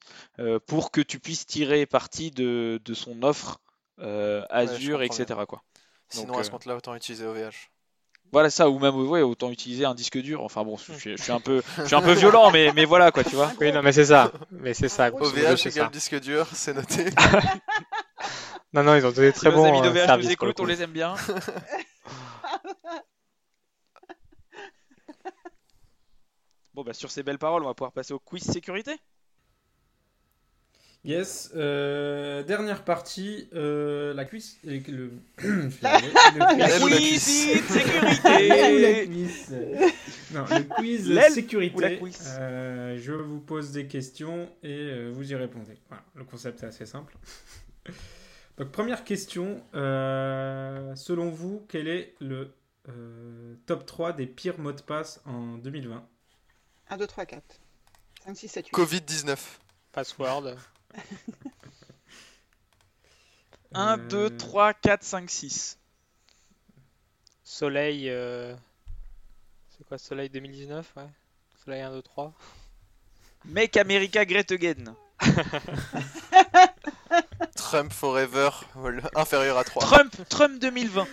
pour que tu puisses tirer parti de, de son offre Azure, etc. Quoi. Sinon, Donc, à ce euh, compte-là, autant utiliser OVH. Voilà ça, ou même ouais, autant utiliser un disque dur. Enfin bon, je, suis- je suis un peu, je suis un peu violent, mais, mais voilà quoi, tu vois. Oui, non, mais c'est ça. Mais c'est ça. OVH c'est égale disque dur, c'est noté. Non, non, ils ont donné très Si nos bon amis euh, d'OVH nous écoutent, on les aime bien. Bon bah sur ces belles paroles, on va pouvoir passer au quiz sécurité. Yes, euh, dernière partie, euh, la cuisse. Le, le, le la quiz- sécurité. cuisse Non, le quiz sécurité. Euh, je vous pose des questions et euh, vous y répondez. Voilà, le concept est assez simple. Donc, première question. euh, selon vous, quel est le euh, top 3 des pires mots de passe en 2020 1, 2, 3, 4. 5, 6, 7, 8. Covid-19. Password. 1, 2, 3, 4, 5, 6. Soleil. euh, C'est quoi, Soleil 2019 Ouais. Soleil 1, 2, 3. Make America Great Again. Trump Forever, voilà, inférieur à 3. Trump, Trump 2020.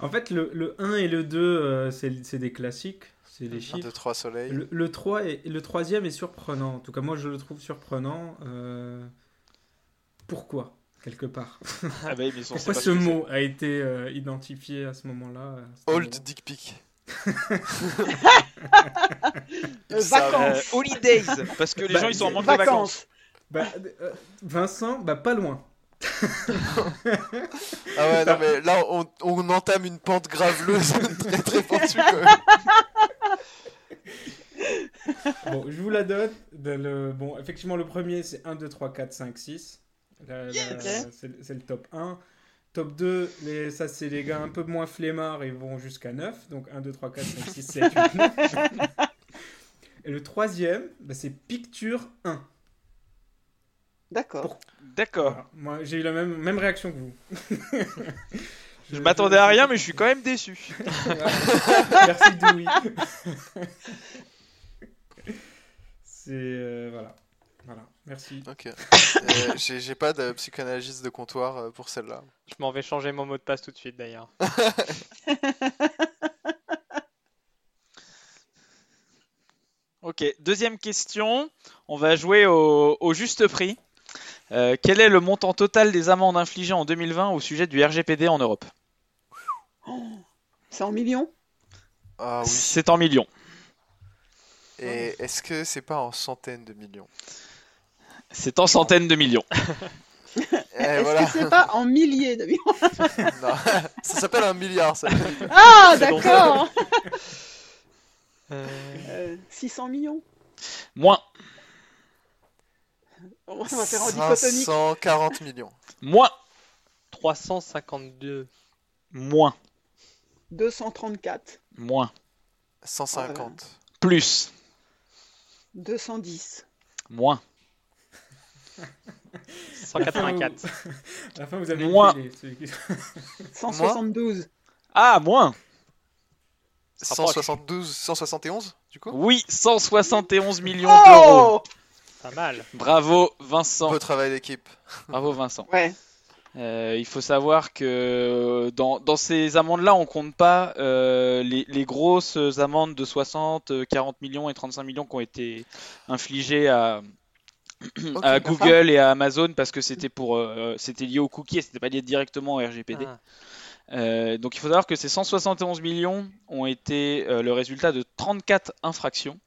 En fait, le, le 1 et le 2, euh, c'est c'est des classiques, c'est des 1, chiffres. 2, 3, soleil. Le, le 3 est, le troisième est surprenant. En tout cas, moi, je le trouve surprenant. euh, Pourquoi Quelque part? Ah bah mais Pourquoi ce mot a été euh, identifié à ce moment-là Old Dick Pic. Euh, vacances. Holidays, parce que les Bah, gens ils sont en manque de vacances. Vacances. Bah, euh, Vincent, bah pas loin. Ah ouais, non mais là on, on entame une pente graveleuse très très pentue quand même. Bon, je vous la donne. Dans le... Bon, effectivement, le premier, c'est 1, 2, 3, 4, 5, 6. Là, là, Yes. c'est c'est le top 1. Top 2, les... ça, c'est les gars un peu moins flemmards, ils vont jusqu'à 9. Donc 1, 2, 3, 4, 5, 6, 7, 8, 9. Et le troisième, bah, c'est Picture 1. D'accord. D'accord. Voilà. Moi, j'ai eu la même, même réaction que vous. Je m'attendais à rien, mais je suis quand même déçu. Merci Dewey. C'est euh, voilà. Voilà, merci. Ok. Euh, J'ai j'ai pas de psychanalyste de comptoir euh, pour celle-là. Je m'en vais changer mon mot de passe tout de suite d'ailleurs. Ok, deuxième question. On va jouer au, au juste prix. Euh, quel est le montant total des amendes infligées en 2020 au sujet du RGPD en Europe? C'est en millions Ah oui. C'est en millions. Et est-ce que c'est pas en centaines de millions C'est en centaines de millions. Eh Est-ce voilà. que c'est pas en milliers de millions Non. Ça s'appelle un milliard ça. Ah, d'accord Euh, Euh, 600 millions Moins, On va faire en dichotomie. 540 millions. moins, 352. moins, 234, moins, 150. plus, 210, moins, 184. À la fin, vous avez Moi. oublié les- celui qui- 172. ah, moins. 172, 171 du coup? Oui, 171 millions d'euros. Oh Pas mal. Bravo Vincent. Beau travail d'équipe. Bravo Vincent. Ouais. Euh, il faut savoir que dans, dans ces amendes-là, on compte pas euh, les, les grosses amendes de 60, euh, 40 millions et 35 millions qui ont été infligées à. Google et à Amazon parce que c'était pour euh, c'était lié aux cookies et c'était pas lié directement au RGPD. Ah. Euh, donc il faut savoir que ces 171 millions ont été euh, le résultat de 34 infractions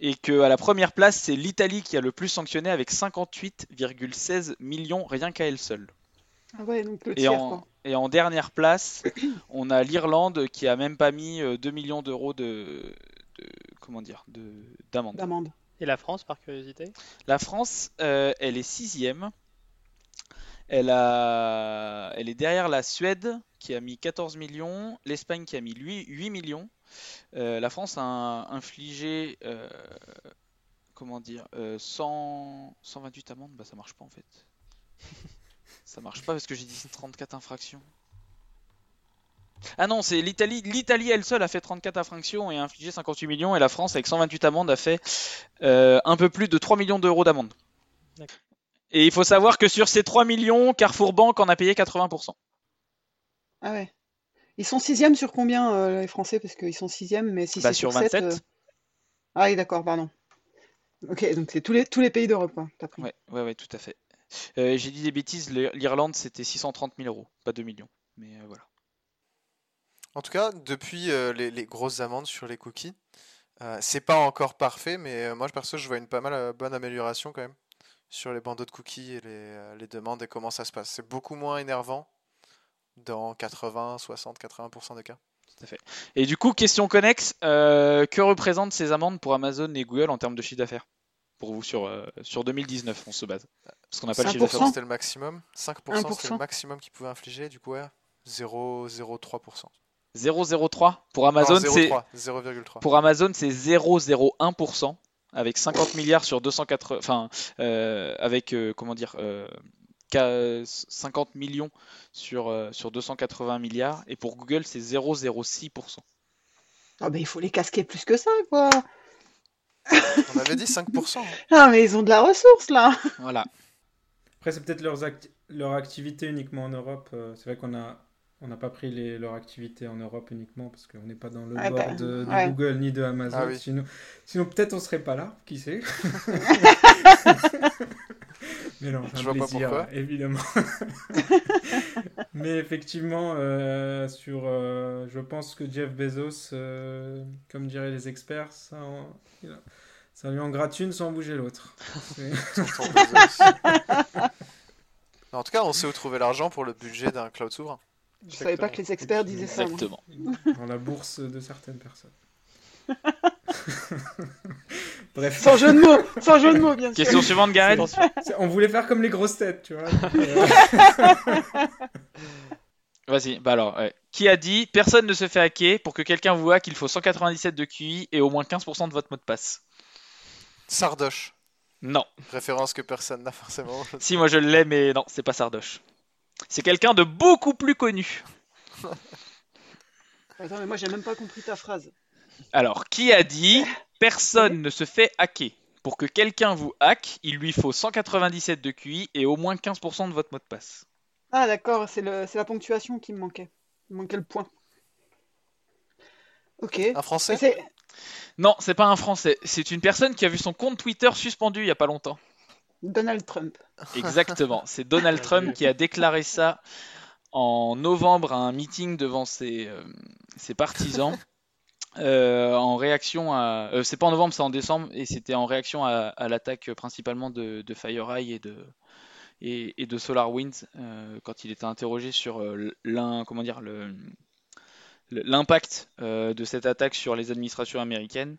et que à la première place, c'est l'Italie qui a le plus sanctionné avec 58,16 millions rien qu'à elle seule. Ah ouais, donc le Et tiers, en, quoi. et en dernière place, on a l'Irlande qui a même pas mis euh, 2 millions d'euros de, de- comment dire de d'amende. D'amende. Et la France, par curiosité? La France, euh, elle est sixième. Elle a, elle est derrière la Suède qui a mis 14 millions, l'Espagne qui a mis lui 8 millions. Euh, la France a infligé, euh, comment dire, euh, 100 128 amendes. Bah ça marche pas en fait. Ça marche pas parce que j'ai dit 34 infractions. Ah non, c'est l'Italie. L'Italie elle seule a fait 34 infractions et a infligé 58 millions, et la France avec 128 amendes a fait euh, un peu plus de 3 millions d'euros d'amende. D'accord. Et il faut savoir que sur ces 3 millions, Carrefour Banque en a payé 80%. Ah ouais. Ils sont sixième sur combien, euh, les Français? Parce qu'ils sont sixième, mais si Bah, c'est sur sur sept, 27. euh, Ah oui, d'accord, pardon. Ok, donc c'est tous les, tous les pays d'Europe, quoi. T'as pris. Ouais, ouais, ouais, tout à fait. Euh, j'ai dit des bêtises, l'Ir- l'Irlande c'était 630 000 euros, pas 2 millions. Mais euh, voilà. En tout cas, depuis euh, les, les grosses amendes sur les cookies, euh, c'est pas encore parfait, mais euh, moi perso, je vois une pas mal euh, bonne amélioration quand même sur les bandeaux de cookies et les, euh, les demandes et comment ça se passe. C'est beaucoup moins énervant dans 80, 60, 80% des cas. Tout à fait. Et du coup, question connexe, euh, que représentent ces amendes pour Amazon et Google en termes de chiffre d'affaires Pour vous sur, euh, sur 2019, on se base? Parce qu'on n'a pas le chiffre 5%. d'affaires. C'était le maximum. 5% c'était 1%. le maximum qu'ils pouvaient infliger, du coup, ouais. 0,03%. 0,03 pour Amazon, c'est 0,3, 0,3. pour Amazon c'est 0,01% avec 50 milliards sur 280, enfin euh, avec euh, comment dire euh, 50 millions sur euh, sur 280 milliards et pour Google c'est 0,06%. Ah ben il faut les casquer plus que ça, quoi. On avait dit 5%. hein. Ah mais ils ont de la ressource, là. Voilà. Après, c'est peut-être leur activité uniquement en Europe. Euh, C'est vrai qu'on a on n'a pas pris les, leur activité en Europe uniquement parce qu'on n'est pas dans le Ouais, board bah, de, de ouais. Google ni de Amazon. Ah oui. Sinon, sinon peut-être on serait pas là, qui sait. Mais non, c'est Je un vois pas plaisir, pourquoi. évidemment. Mais effectivement, euh, sur, euh, je pense que Jeff Bezos, euh, comme diraient les experts, ça, en- lui en gratte une sans bouger l'autre. En tout cas, on sait où trouver l'argent pour le budget d'un cloud souverain. Je savais pas que les experts disaient ça. Exactement. dans la bourse de certaines personnes. Bref, Sans jeu de mots, sans jeu de mots, bien sûr. Question suivante, Gareth. c'est- on voulait faire comme les grosses têtes, tu vois. Vas-y. Bah alors, ouais. qui a dit personne ne se fait hacker pour que quelqu'un vous hack, il faut 197 de QI et au moins 15% de votre mot de passe. Sardoche. Non. Référence que personne n'a forcément. Si moi je l'ai, mais non, c'est pas Sardoche. C'est quelqu'un de beaucoup plus connu. Attends, mais moi j'ai même pas compris ta phrase. Alors, qui a dit personne ne se fait hacker Pour que quelqu'un vous hack, il lui faut 197 de QI et au moins 15% de votre mot de passe. Ah d'accord, c'est le, c'est la ponctuation qui me manquait. Il me manquait le point. Ok. Un français Non, c'est pas un Français. C'est une personne qui a vu son compte Twitter suspendu il y a pas longtemps. Donald Trump. Exactement. C'est Donald Trump qui a déclaré ça en novembre à un meeting devant ses, euh, ses partisans. euh, en réaction à. euh, c'est pas en novembre, c'est en décembre, et c'était en réaction à, à l'attaque principalement de, de FireEye et de, et, et de SolarWinds euh, quand il était interrogé sur l'un, comment dire, le, le- l'impact euh, de cette attaque sur les administrations américaines.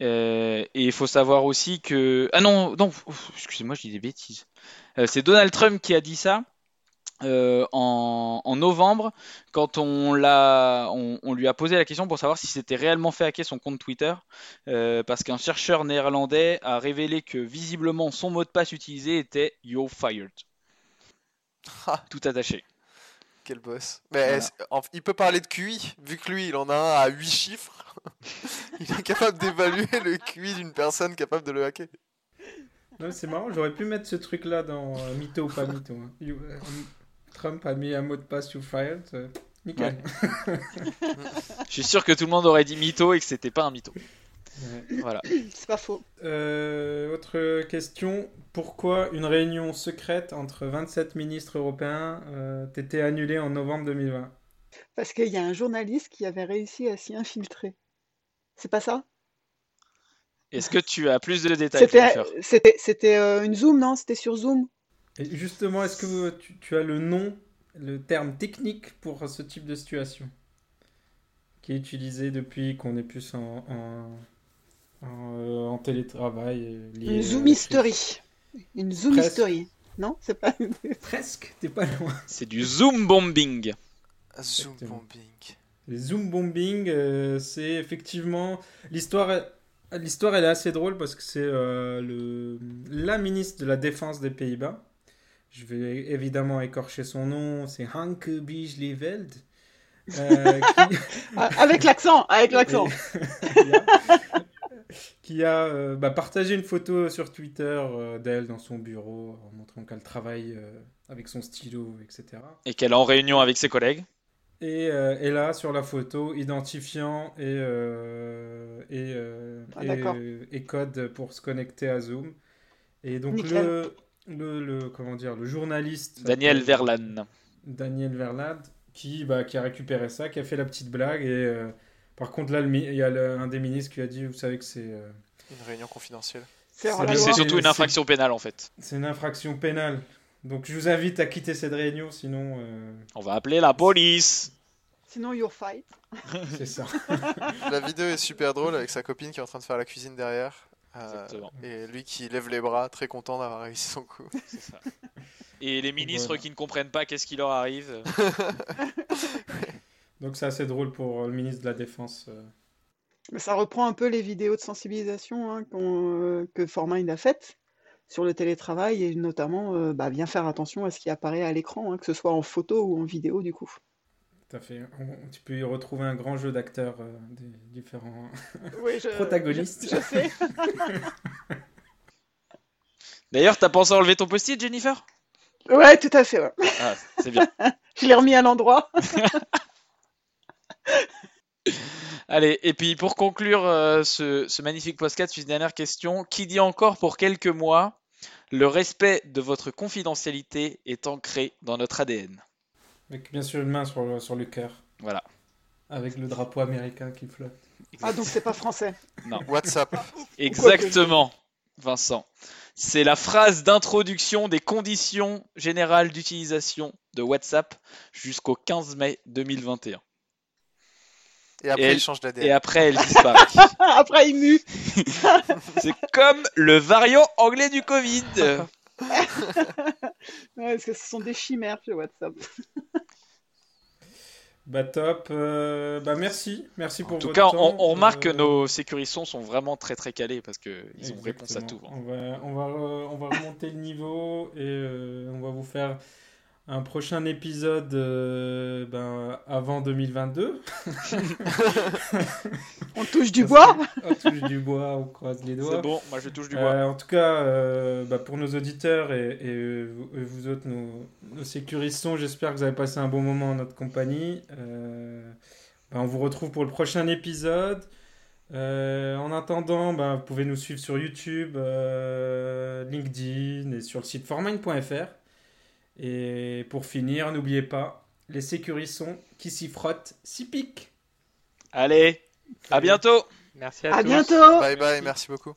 Euh, et il faut savoir aussi que ah non non excusez-moi je dis des bêtises. Euh, c'est Donald Trump qui a dit ça euh, en, en novembre quand on l'a on, on lui a posé la question pour savoir si c'était réellement fait hacker son compte Twitter parce qu'un chercheur néerlandais a révélé que visiblement son mot de passe utilisé était You're fired. Ah. Tout attaché. Quel boss. Mais Voilà. est-ce- en- il peut parler de QI, vu que lui, il en a un à 8 chiffres. il est capable d'évaluer le QI d'une personne capable de le hacker. Non, c'est marrant, j'aurais pu mettre ce truc-là dans euh, mytho ou pas mytho. hein. You- euh, Trump a mis un mot de passe you fired. euh, nickel. Je suis sûr que tout le monde aurait dit mytho et que c'était pas un mytho. Voilà. C'est pas faux. Euh, autre question. Pourquoi une réunion secrète entre 27 ministres européens euh, t'était annulée en novembre 2020 Parce qu'il y a un journaliste qui avait réussi à s'y infiltrer. C'est pas ça? Est-ce que tu as plus de détails C'était, euh, une Zoom, non? C'était sur Zoom? Et justement, est-ce que tu, tu as le nom, le terme technique pour ce type de situation qui est utilisé depuis qu'on est plus en, en, en, euh, en télétravail lié Une à Zoom history. Une Zoom Presque. history. Non? C'est pas. Presque, t'es pas loin. C'est du zoom bombing. Zoom Exactement. bombing. Les Zoom bombing, euh, c'est effectivement l'histoire. elle est assez drôle parce que c'est euh, le la ministre de la Défense des Pays-Bas. Je vais évidemment écorcher son nom. C'est Hanke Bijleveld. Euh, qui, Ah, Avec l'accent, avec l'accent. qui a, euh, bah, partagé une photo sur Twitter euh, d'elle dans son bureau en montrant qu'elle travaille euh, avec son stylo, etc. Et qu'elle est en réunion avec ses collègues. Et, euh, et là, sur la photo, identifiant et, euh, et, euh, Ah, et, code pour se connecter à Zoom. Et donc le, le, le- comment dire, le journaliste Daniel Verlan. Daniel Verlade qui, bah, qui a récupéré ça, qui a fait la petite blague. Et euh, par contre, là, il y a le- un des ministres qui a dit, vous savez que c'est euh, Une réunion confidentielle. C'est surtout une infraction pénale en fait. c'est une infraction pénale. Donc je vous invite à quitter cette réunion, sinon euh, On va appeler la police. Sinon, you're fight. c'est ça. La vidéo est super drôle avec sa copine qui est en train de faire la cuisine derrière. Euh, Exactement. et lui qui lève les bras, très content d'avoir réussi son coup. C'est ça. Et les ministres Voilà. qui ne comprennent pas qu'est-ce qui leur arrive. Donc c'est assez drôle pour euh, le ministre de la Défense. euh. Mais ça reprend un peu les vidéos de sensibilisation hein, euh, que Formind a faites sur le télétravail et notamment euh, bah, bien faire attention à ce qui apparaît à l'écran, hein, que ce soit en photo ou en vidéo du coup. Tout à fait. On- tu peux y retrouver un grand jeu d'acteurs euh, des différents. Oui, je, Protagoniste. Je, je sais. D'ailleurs, t'as pensé à enlever ton post-it, Jennifer? Ouais, tout à fait. ouais. Ah, c'est bien. Je l'ai remis à l'endroit. Allez, et puis pour conclure euh, ce, ce magnifique podcast, une dernière question. Qui dit encore pour quelques mois le respect de votre confidentialité est ancré dans notre ADN Avec bien sûr une main sur le, sur le cœur. Voilà. Avec le drapeau américain qui flotte. Ah, donc c'est pas français. WhatsApp. Exactement, Vincent. C'est la phrase d'introduction des conditions générales d'utilisation de WhatsApp jusqu'au 15 mai 2021. Et après, Et elle- il change Et d'ADN. après, elle disparaît. Après, il mue. C'est comme le variant anglais du Covid. Ouais, parce que ce sont des chimères sur WhatsApp. Bah top. euh, bah merci. Merci pour En tout votre cas, on, temps. on remarque que Euh, nos sécurissons sont vraiment très très calés parce qu'ils ont réponse à tout. hein. On va, on, va, re- on va remonter le niveau et euh, on va vous faire un prochain épisode euh, ben, avant 2022. On touche du bois. on touche du bois, on croise les doigts. C'est bon, moi je touche du bois. Euh, en tout cas, euh, bah, pour nos auditeurs et, et, vous, et vous autres, nos, nos sécurissons, j'espère que vous avez passé un bon moment en notre compagnie. Euh, bah, on vous retrouve pour le prochain épisode. Euh, en attendant, bah, vous pouvez nous suivre sur YouTube, euh, LinkedIn et sur le site formine.fr. Et pour finir, n'oubliez pas, les sécurissons qui s'y frottent s'y piquent. Allez, à bientôt Merci à À tous. bientôt. Bye bye, merci beaucoup.